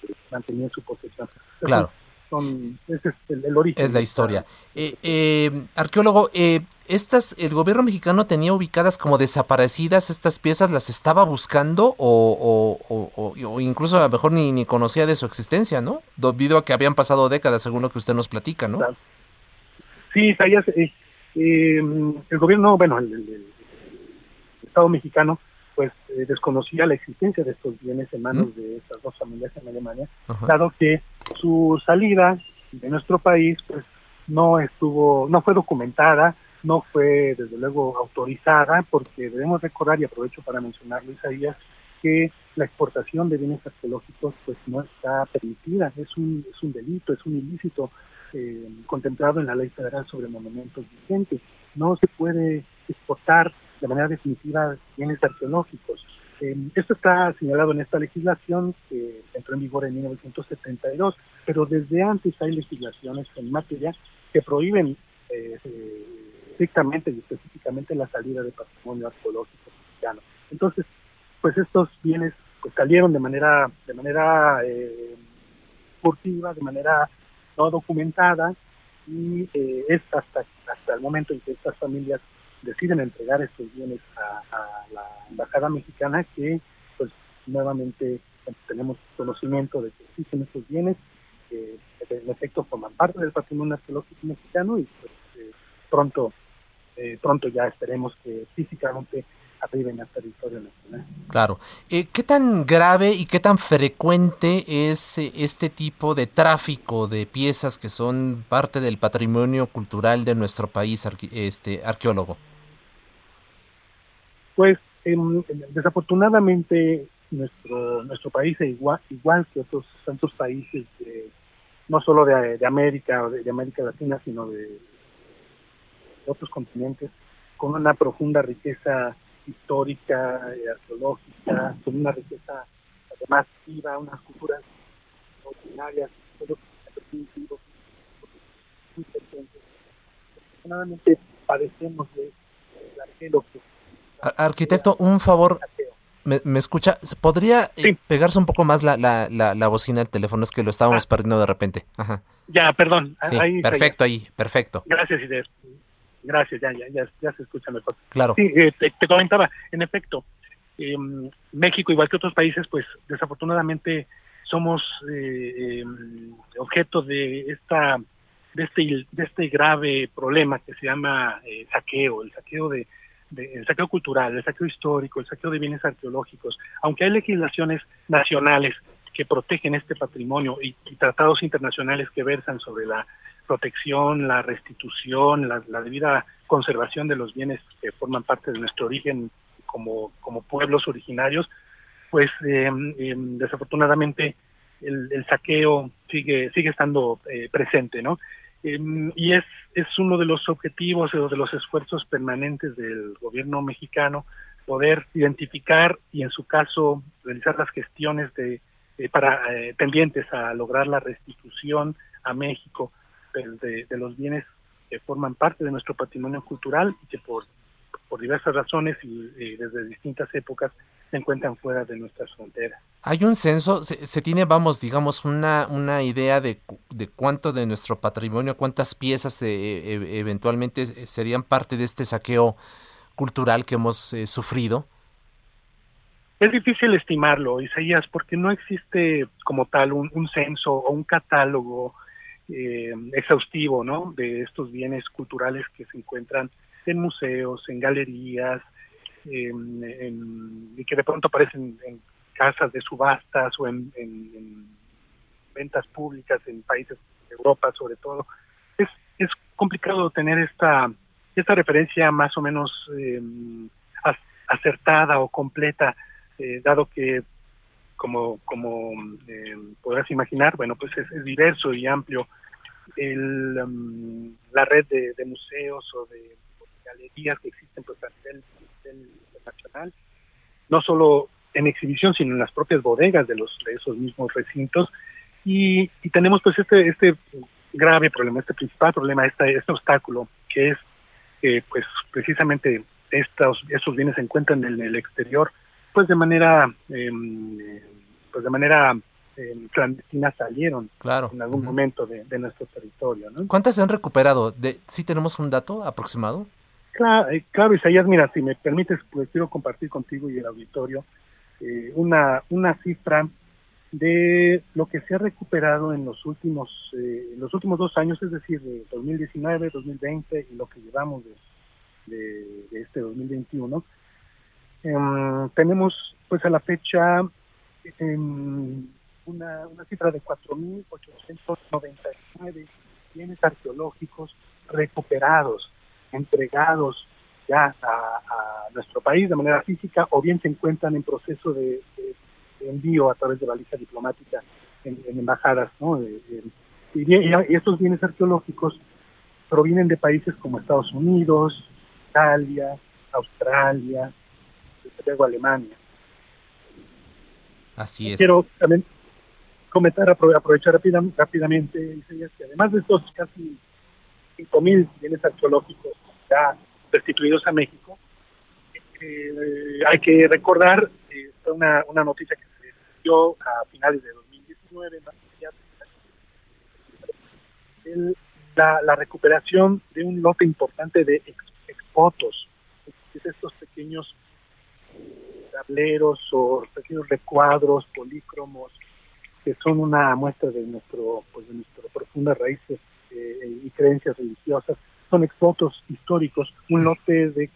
que mantenía su posesión. Claro. Son, ese es el, origen. Es la historia. Eh, eh, arqueólogo, eh, estas, el gobierno mexicano tenía ubicadas como desaparecidas estas piezas, las estaba buscando o, o, o, incluso a lo mejor ni, ni conocía de su existencia, ¿no? Debido a que habían pasado décadas, según lo que usted nos platica, ¿no? Sí, eh, el gobierno, bueno, el, Estado mexicano pues eh, desconocía la existencia de estos bienes en manos de estas dos familias en Alemania, dado que su salida de nuestro país pues no estuvo, no fue documentada, no fue desde luego autorizada, porque debemos recordar, y aprovecho para mencionarlo, Isaías, que la exportación de bienes arqueológicos pues no está permitida, es un, es un delito, es un ilícito eh, contemplado en la ley federal sobre monumentos vigentes. No se puede exportar de manera definitiva bienes arqueológicos. Eh, esto está señalado en esta legislación que entró en vigor en 1972, pero desde antes hay legislaciones en materia que prohíben eh, estrictamente y específicamente la salida de patrimonio arqueológico mexicano. Entonces, pues estos bienes pues, salieron de manera de manera eh, furtiva, de manera no documentada y eh, es hasta hasta el momento en que estas familias deciden entregar estos bienes a, la embajada mexicana que pues nuevamente tenemos conocimiento de que existen estos bienes que en efecto forman parte del patrimonio arqueológico mexicano y pues, eh, pronto eh, pronto ya esperemos que físicamente arriben al territorio nacional. Claro. Eh, ¿Qué tan grave y qué tan frecuente es este tipo de tráfico de piezas que son parte del patrimonio cultural de nuestro país, este arqueólogo? Pues em, desafortunadamente nuestro nuestro país es igual, igual que otros tantos países no solo de, América o de, América Latina sino de, otros continentes con una profunda riqueza histórica y arqueológica con una riqueza además viva unas culturas ordinarias todo muy Desafortunadamente padecemos de, de la que Arquitecto, un favor. ¿Me, escucha? ¿Podría eh, pegarse un poco más la, la, la, bocina del teléfono? Es que lo estábamos ah. perdiendo de repente. Ajá. Ya, perdón. perfecto ahí, perfecto. Gracias, Ider. Gracias, ya, ya, ya, se escucha mejor. Claro. Sí, eh, te, comentaba, en efecto, em, México, igual que otros países, pues desafortunadamente somos eh, em, objeto de esta de este de este grave problema que se llama saqueo, el saqueo de el saqueo cultural, el saqueo histórico, el saqueo de bienes arqueológicos, aunque hay legislaciones nacionales que protegen este patrimonio y, tratados internacionales que versan sobre la protección, la restitución, la, debida conservación de los bienes que forman parte de nuestro origen como, como pueblos originarios, pues eh, eh, desafortunadamente el, saqueo sigue sigue estando eh, presente, ¿no? Em, y es, es uno de los objetivos o de los esfuerzos permanentes del gobierno mexicano poder identificar y en su caso realizar las gestiones de, para eh, pendientes a lograr la restitución a México de, los bienes que forman parte de nuestro patrimonio cultural y que por, por diversas razones y desde distintas épocas se encuentran fuera de nuestras fronteras. ¿Hay un censo? ¿Se, tiene, vamos, digamos, una, una idea de, de, cuánto de nuestro patrimonio, cuántas piezas eh, e, eventualmente serían parte de este saqueo cultural que hemos eh, sufrido? Es difícil estimarlo, Isaías, porque no existe como tal un, censo o un catálogo eh, exhaustivo, ¿no? De estos bienes culturales que se encuentran en museos, en galerías, y que de pronto aparecen en casas de subastas o en, ventas públicas en países de Europa, sobre todo. Es, es complicado tener esta, esta referencia más o menos eh, acertada o completa eh, dado que como como eh, podrás imaginar bueno pues es, diverso y amplio el, um, la red de, museos o de, galerías que existen pues a nivel, nacional no solo en exhibición sino en las propias bodegas de los de esos mismos recintos. Y, y tenemos pues este este grave problema este principal problema este este obstáculo que es que pues precisamente estos estos bienes se encuentran en el exterior pues de manera em, pues de manera em, clandestina salieron claro. en algún momento de, nuestro territorio. ¿Cuántas se han recuperado? De, ¿Sí tenemos un dato aproximado? Claro, eh, claro, Isaías, mira, si me permites, pues quiero compartir contigo y el auditorio eh, una, una cifra de lo que se ha recuperado en los últimos eh, los últimos dos años, es decir, de 2019, 2020 y lo que llevamos de, de este 2021 Em, tenemos pues a la fecha em, una, una cifra de 4.899 bienes arqueológicos recuperados, entregados ya a, nuestro país de manera física o bien se encuentran en proceso de, envío a través de valija diplomática en, embajadas. ¿no? y, estos bienes arqueológicos provienen de países como Estados Unidos, Italia, Australia, luego Alemania. Así es. Quiero también comentar, aprovechar rápidamente, que además de estos casi 5.000 bienes arqueológicos ya restituidos a México, eh, hay que recordar eh, una, una noticia que se dio a finales de 2019, el, la, la, recuperación de un lote importante de exvotos, es estos pequeños tableros o pequeños recuadros polícromos que son una muestra de nuestro pues de nuestras profundas raíces eh, y creencias religiosas son exvotos históricos. Un lote de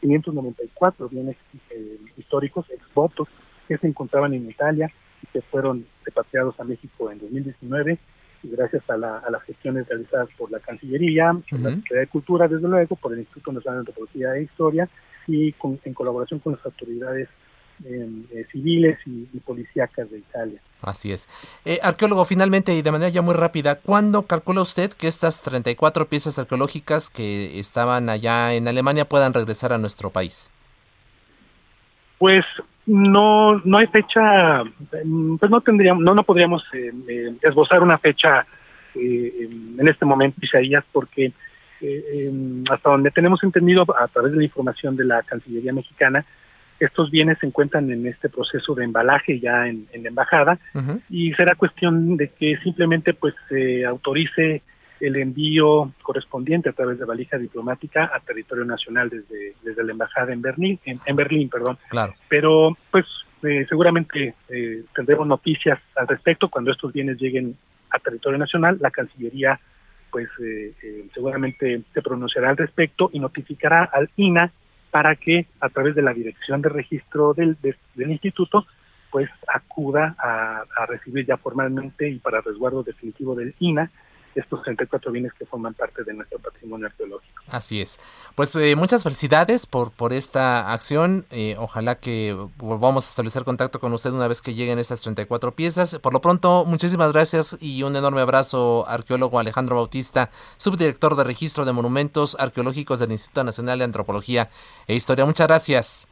594 bienes eh, históricos exvotos que se encontraban en Italia y que fueron repatriados a México en 2019 y gracias a, las gestiones realizadas por la Cancillería, por la Secretaría de Cultura, desde luego, por el Instituto Nacional de Antropología e Historia y en colaboración con las autoridades eh, civiles y, policíacas de Italia. Así es. Eh, arqueólogo, finalmente y de manera ya muy rápida, ¿cuándo calcula usted que estas 34 piezas arqueológicas que estaban allá en Alemania puedan regresar a nuestro país? Pues no no hay fecha, em, pues no tendríamos, no no podríamos eh, esbozar una fecha en este momento, Isaías, porque eh, hasta donde tenemos entendido a través de la información de la Cancillería mexicana, estos bienes se encuentran en este proceso de embalaje ya en, la embajada y será cuestión de que simplemente pues se autorice el envío correspondiente a través de valija diplomática a territorio nacional desde, desde la embajada en Berlín, en, Berlín, perdón. Claro. Pero pues eh, seguramente eh, tendremos noticias al respecto cuando estos bienes lleguen a territorio nacional. La Cancillería pues eh, eh, seguramente se pronunciará al respecto y notificará al INA para que a través de la dirección de registro del, del instituto pues acuda a, a, recibir ya formalmente y para resguardo definitivo del INA estos 34 bienes que forman parte de nuestro patrimonio arqueológico. Así es. Pues eh, muchas felicidades por, por esta acción. Eh, ojalá que volvamos a establecer contacto con usted una vez que lleguen estas 34 piezas. Por lo pronto, muchísimas gracias y un enorme abrazo, arqueólogo Alejandro Bautista, subdirector de Registro de Monumentos Arqueológicos del Instituto Nacional de Antropología e Historia. Muchas gracias.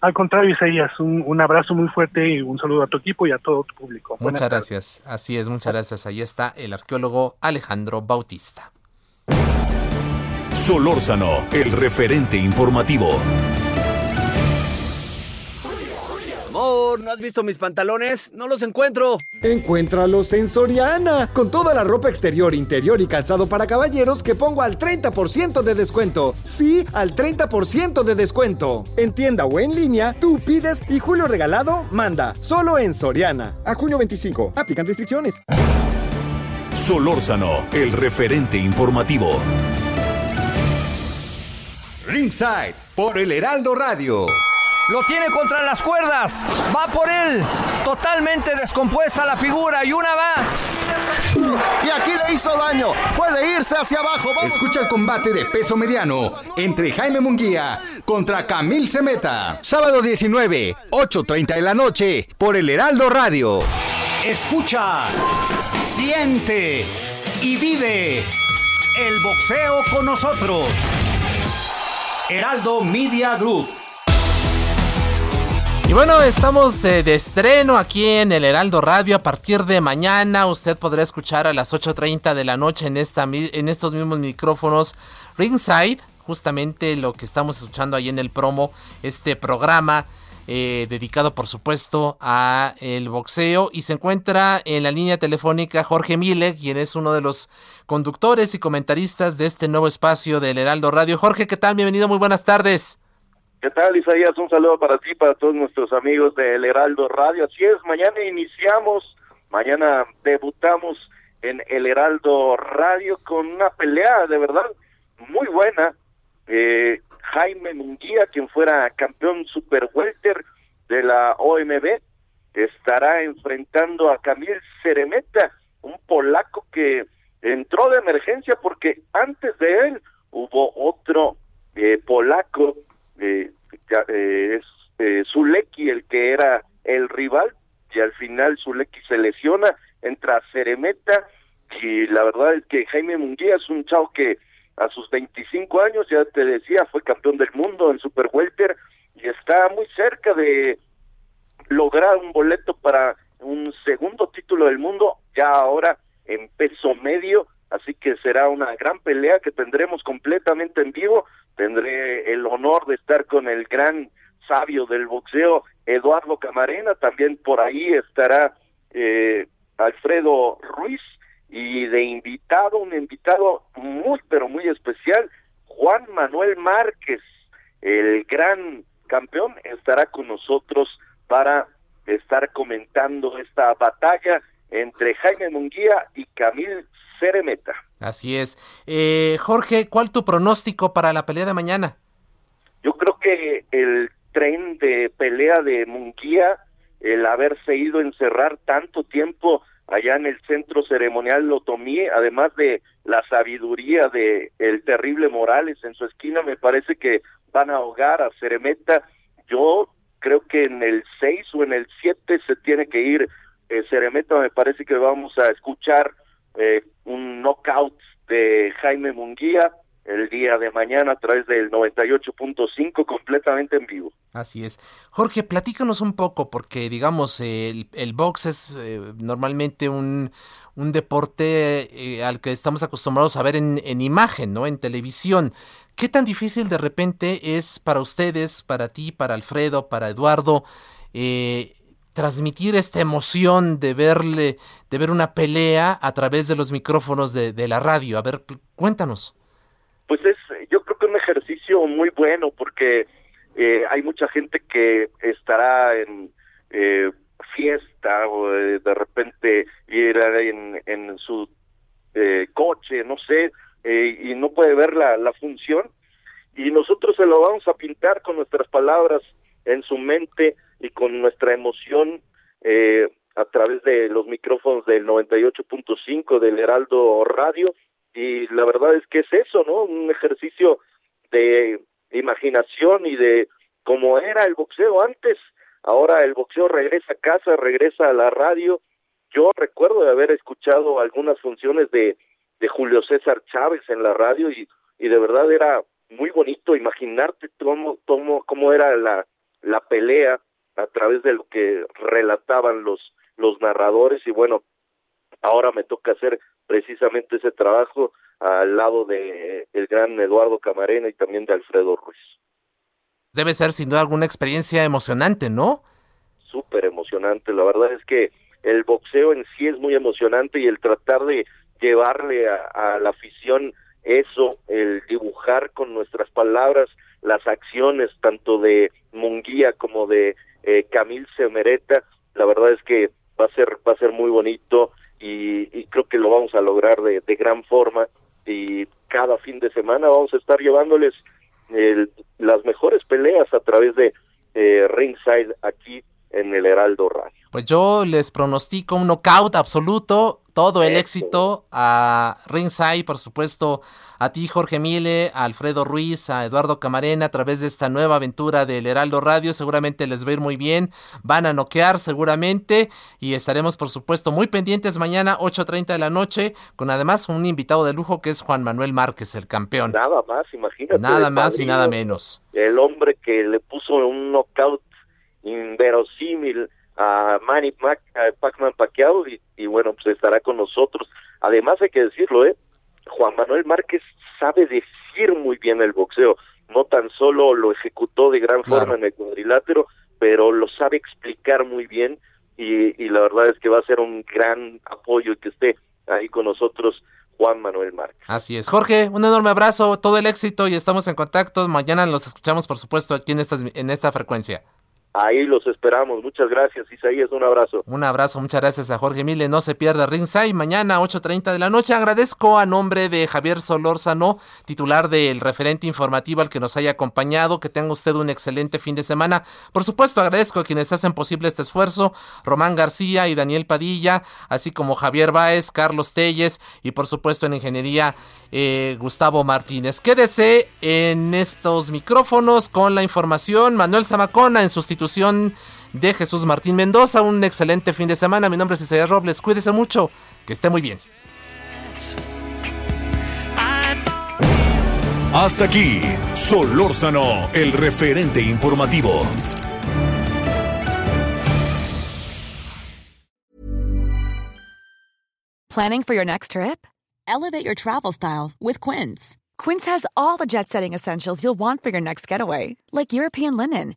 Al contrario, Isaías, un, un, abrazo muy fuerte y un saludo a tu equipo y a todo tu público. muchas gracias. Así es, muchas gracias. Ahí está el arqueólogo Alejandro Bautista. Solórzano, el referente informativo. ¿No has visto mis pantalones? No los encuentro. Encuéntralos en Soriana, con toda la ropa exterior, interior y calzado para caballeros que pongo al 30% de descuento. Sí, al 30% de descuento. En tienda o en línea, tú pides y Julio Regalado manda. Solo en Soriana. A junio 25. Aplican restricciones. Solórzano, el referente informativo. Ringside, por el Heraldo Radio. Lo tiene contra las cuerdas. Va por él. Totalmente descompuesta la figura y una más. Y aquí le hizo daño. Puede irse hacia abajo. Escucha el combate de peso mediano entre Jaime Munguía contra Camil Semeta. Sábado 19, 8.30 de la noche por el Heraldo Radio. Escucha, siente y vive el boxeo con nosotros. Heraldo Media Group. Bueno, estamos eh, de estreno aquí en el Heraldo Radio. A partir de mañana usted podrá escuchar a las 8.30 de la noche en, esta, en estos mismos micrófonos Ringside, justamente lo que estamos escuchando ahí en el promo, este programa eh, dedicado por supuesto a el boxeo y se encuentra en la línea telefónica Jorge Mille, quien es uno de los conductores y comentaristas de este nuevo espacio del Heraldo Radio. Jorge, ¿qué tal? Bienvenido, muy buenas tardes. ¿Qué tal, Isaías? Un saludo para ti, para todos nuestros amigos del Heraldo Radio. Así es, mañana iniciamos, mañana debutamos en el Heraldo Radio con una pelea de verdad muy buena. Eh, Jaime Munguía, quien fuera campeón super welter de la OMB, estará enfrentando a Camil Ceremeta, un polaco que entró de emergencia porque antes de él hubo otro eh, polaco eh, eh, es eh, Zuleki el que era el rival y al final Zuleki se lesiona, entra Ceremeta y la verdad es que Jaime Munguía es un chavo que a sus 25 años, ya te decía, fue campeón del mundo en Super Welter y está muy cerca de lograr un boleto para un segundo título del mundo, ya ahora en peso medio, así que será una gran pelea que tendremos completamente en vivo. Tendré el honor de estar con el gran sabio del boxeo, Eduardo Camarena, también por ahí estará eh, Alfredo Ruiz. Y de invitado, un invitado muy, pero muy especial, Juan Manuel Márquez, el gran campeón, estará con nosotros para estar comentando esta batalla entre Jaime Munguía y Camil Ceremeta. Así es. Eh, Jorge, ¿cuál tu pronóstico para la pelea de mañana? Yo creo que el tren de pelea de Munguía, el haberse ido a encerrar tanto tiempo allá en el centro ceremonial lo tomé, además de la sabiduría de el terrible Morales en su esquina, me parece que van a ahogar a Ceremeta. Yo creo que en el 6 o en el 7 se tiene que ir eh, Ceremeta, me parece que vamos a escuchar eh, un knockout de Jaime Munguía el día de mañana a través del 98.5 completamente en vivo. Así es. Jorge, platícanos un poco porque digamos el, el box es eh, normalmente un, un deporte eh, al que estamos acostumbrados a ver en, en, imagen, ¿no? En televisión. ¿Qué tan difícil de repente es para ustedes, para ti, para Alfredo, para Eduardo, eh, transmitir esta emoción de verle, de ver una pelea a través de los micrófonos de, la radio. A ver, cuéntanos. Pues es, yo creo que un ejercicio muy bueno porque eh, hay mucha gente que estará en eh, fiesta o eh, de repente ir en, en su eh, coche, no sé, y no puede ver la, la función. Y nosotros se lo vamos a pintar con nuestras palabras en su mente y con nuestra emoción eh, a través de los micrófonos del 98.5 del Heraldo Radio y la verdad es que es eso, ¿no? Un ejercicio de imaginación y de cómo era el boxeo antes. Ahora el boxeo regresa a casa, regresa a la radio. Yo recuerdo de haber escuchado algunas funciones de, de Julio César Chávez en la radio y, y de verdad era muy bonito imaginarte cómo, cómo, cómo era la, la pelea a través de lo que relataban los los narradores y bueno ahora me toca hacer precisamente ese trabajo al lado de el gran Eduardo Camarena y también de Alfredo Ruiz. Debe ser sin duda alguna experiencia emocionante, ¿no? súper emocionante. La verdad es que el boxeo en sí es muy emocionante y el tratar de llevarle a, la afición eso, el dibujar con nuestras palabras las acciones tanto de Munguía como de eh, Camil Semereta, la verdad es que va a ser va a ser muy bonito y, creo que lo vamos a lograr de, gran forma. Y cada fin de semana vamos a estar llevándoles las mejores peleas a través de eh, Ringside aquí en el Heraldo Radio. Pues yo les pronostico un knockout absoluto, todo el éxito a Ringside, por supuesto, a ti Jorge Mile, a Alfredo Ruiz, a Eduardo Camarena a través de esta nueva aventura del Heraldo Radio, seguramente les va a ir muy bien, van a noquear seguramente y estaremos por supuesto muy pendientes mañana 8.30 de la noche con además un invitado de lujo que es Juan Manuel Márquez, el campión. Nada más, imagínate. Nada más y nada menos. El hombre que le puso un knockout inverosímil a Manny Pac Pacman Pacquiao y, bueno, pues estará con nosotros. Además hay que decirlo, ¿eh? Juan Manuel Márquez sabe decir muy bien el boxeo, no tan solo lo ejecutó de gran forma en el cuadrilátero, pero lo sabe explicar muy bien y, y la verdad es que va a ser un gran apoyo que esté ahí con nosotros Juan Manuel Márquez. Así es. Jorge, un enorme abrazo, todo el éxito y estamos en contacto. Mañana los escuchamos, por supuesto, aquí en, estas, en esta frecuencia. Ahí los esperamos. Muchas gracias, Isaías. Un abrazo. Un abrazo. Muchas gracias a Jorge Mile. No se pierda Ringside. Mañana, 8.30 de la noche. Agradezco a nombre de Javier Solórzano, titular del referente informativo al que nos haya acompañado. Que tenga usted un excelente fin de semana. Por supuesto, agradezco a quienes hacen posible este esfuerzo. Román García y Daniel Padilla, así como Javier Báez, Carlos Telles y por supuesto en Ingeniería eh, Gustavo Martínez. Quédese en estos micrófonos con la información. Manuel Zamacona en sustitución de Jesús Martín Mendoza. Un excelente fin de semana. Mi nombre es Isaías Robles. Cuídese mucho. Que esté muy bien. Hasta aquí, Solórzano, el referente informativo. ¿Planning for your next trip? Elevate your travel style with Quince. Quince has all the jet setting essentials you'll want for your next getaway, like European linen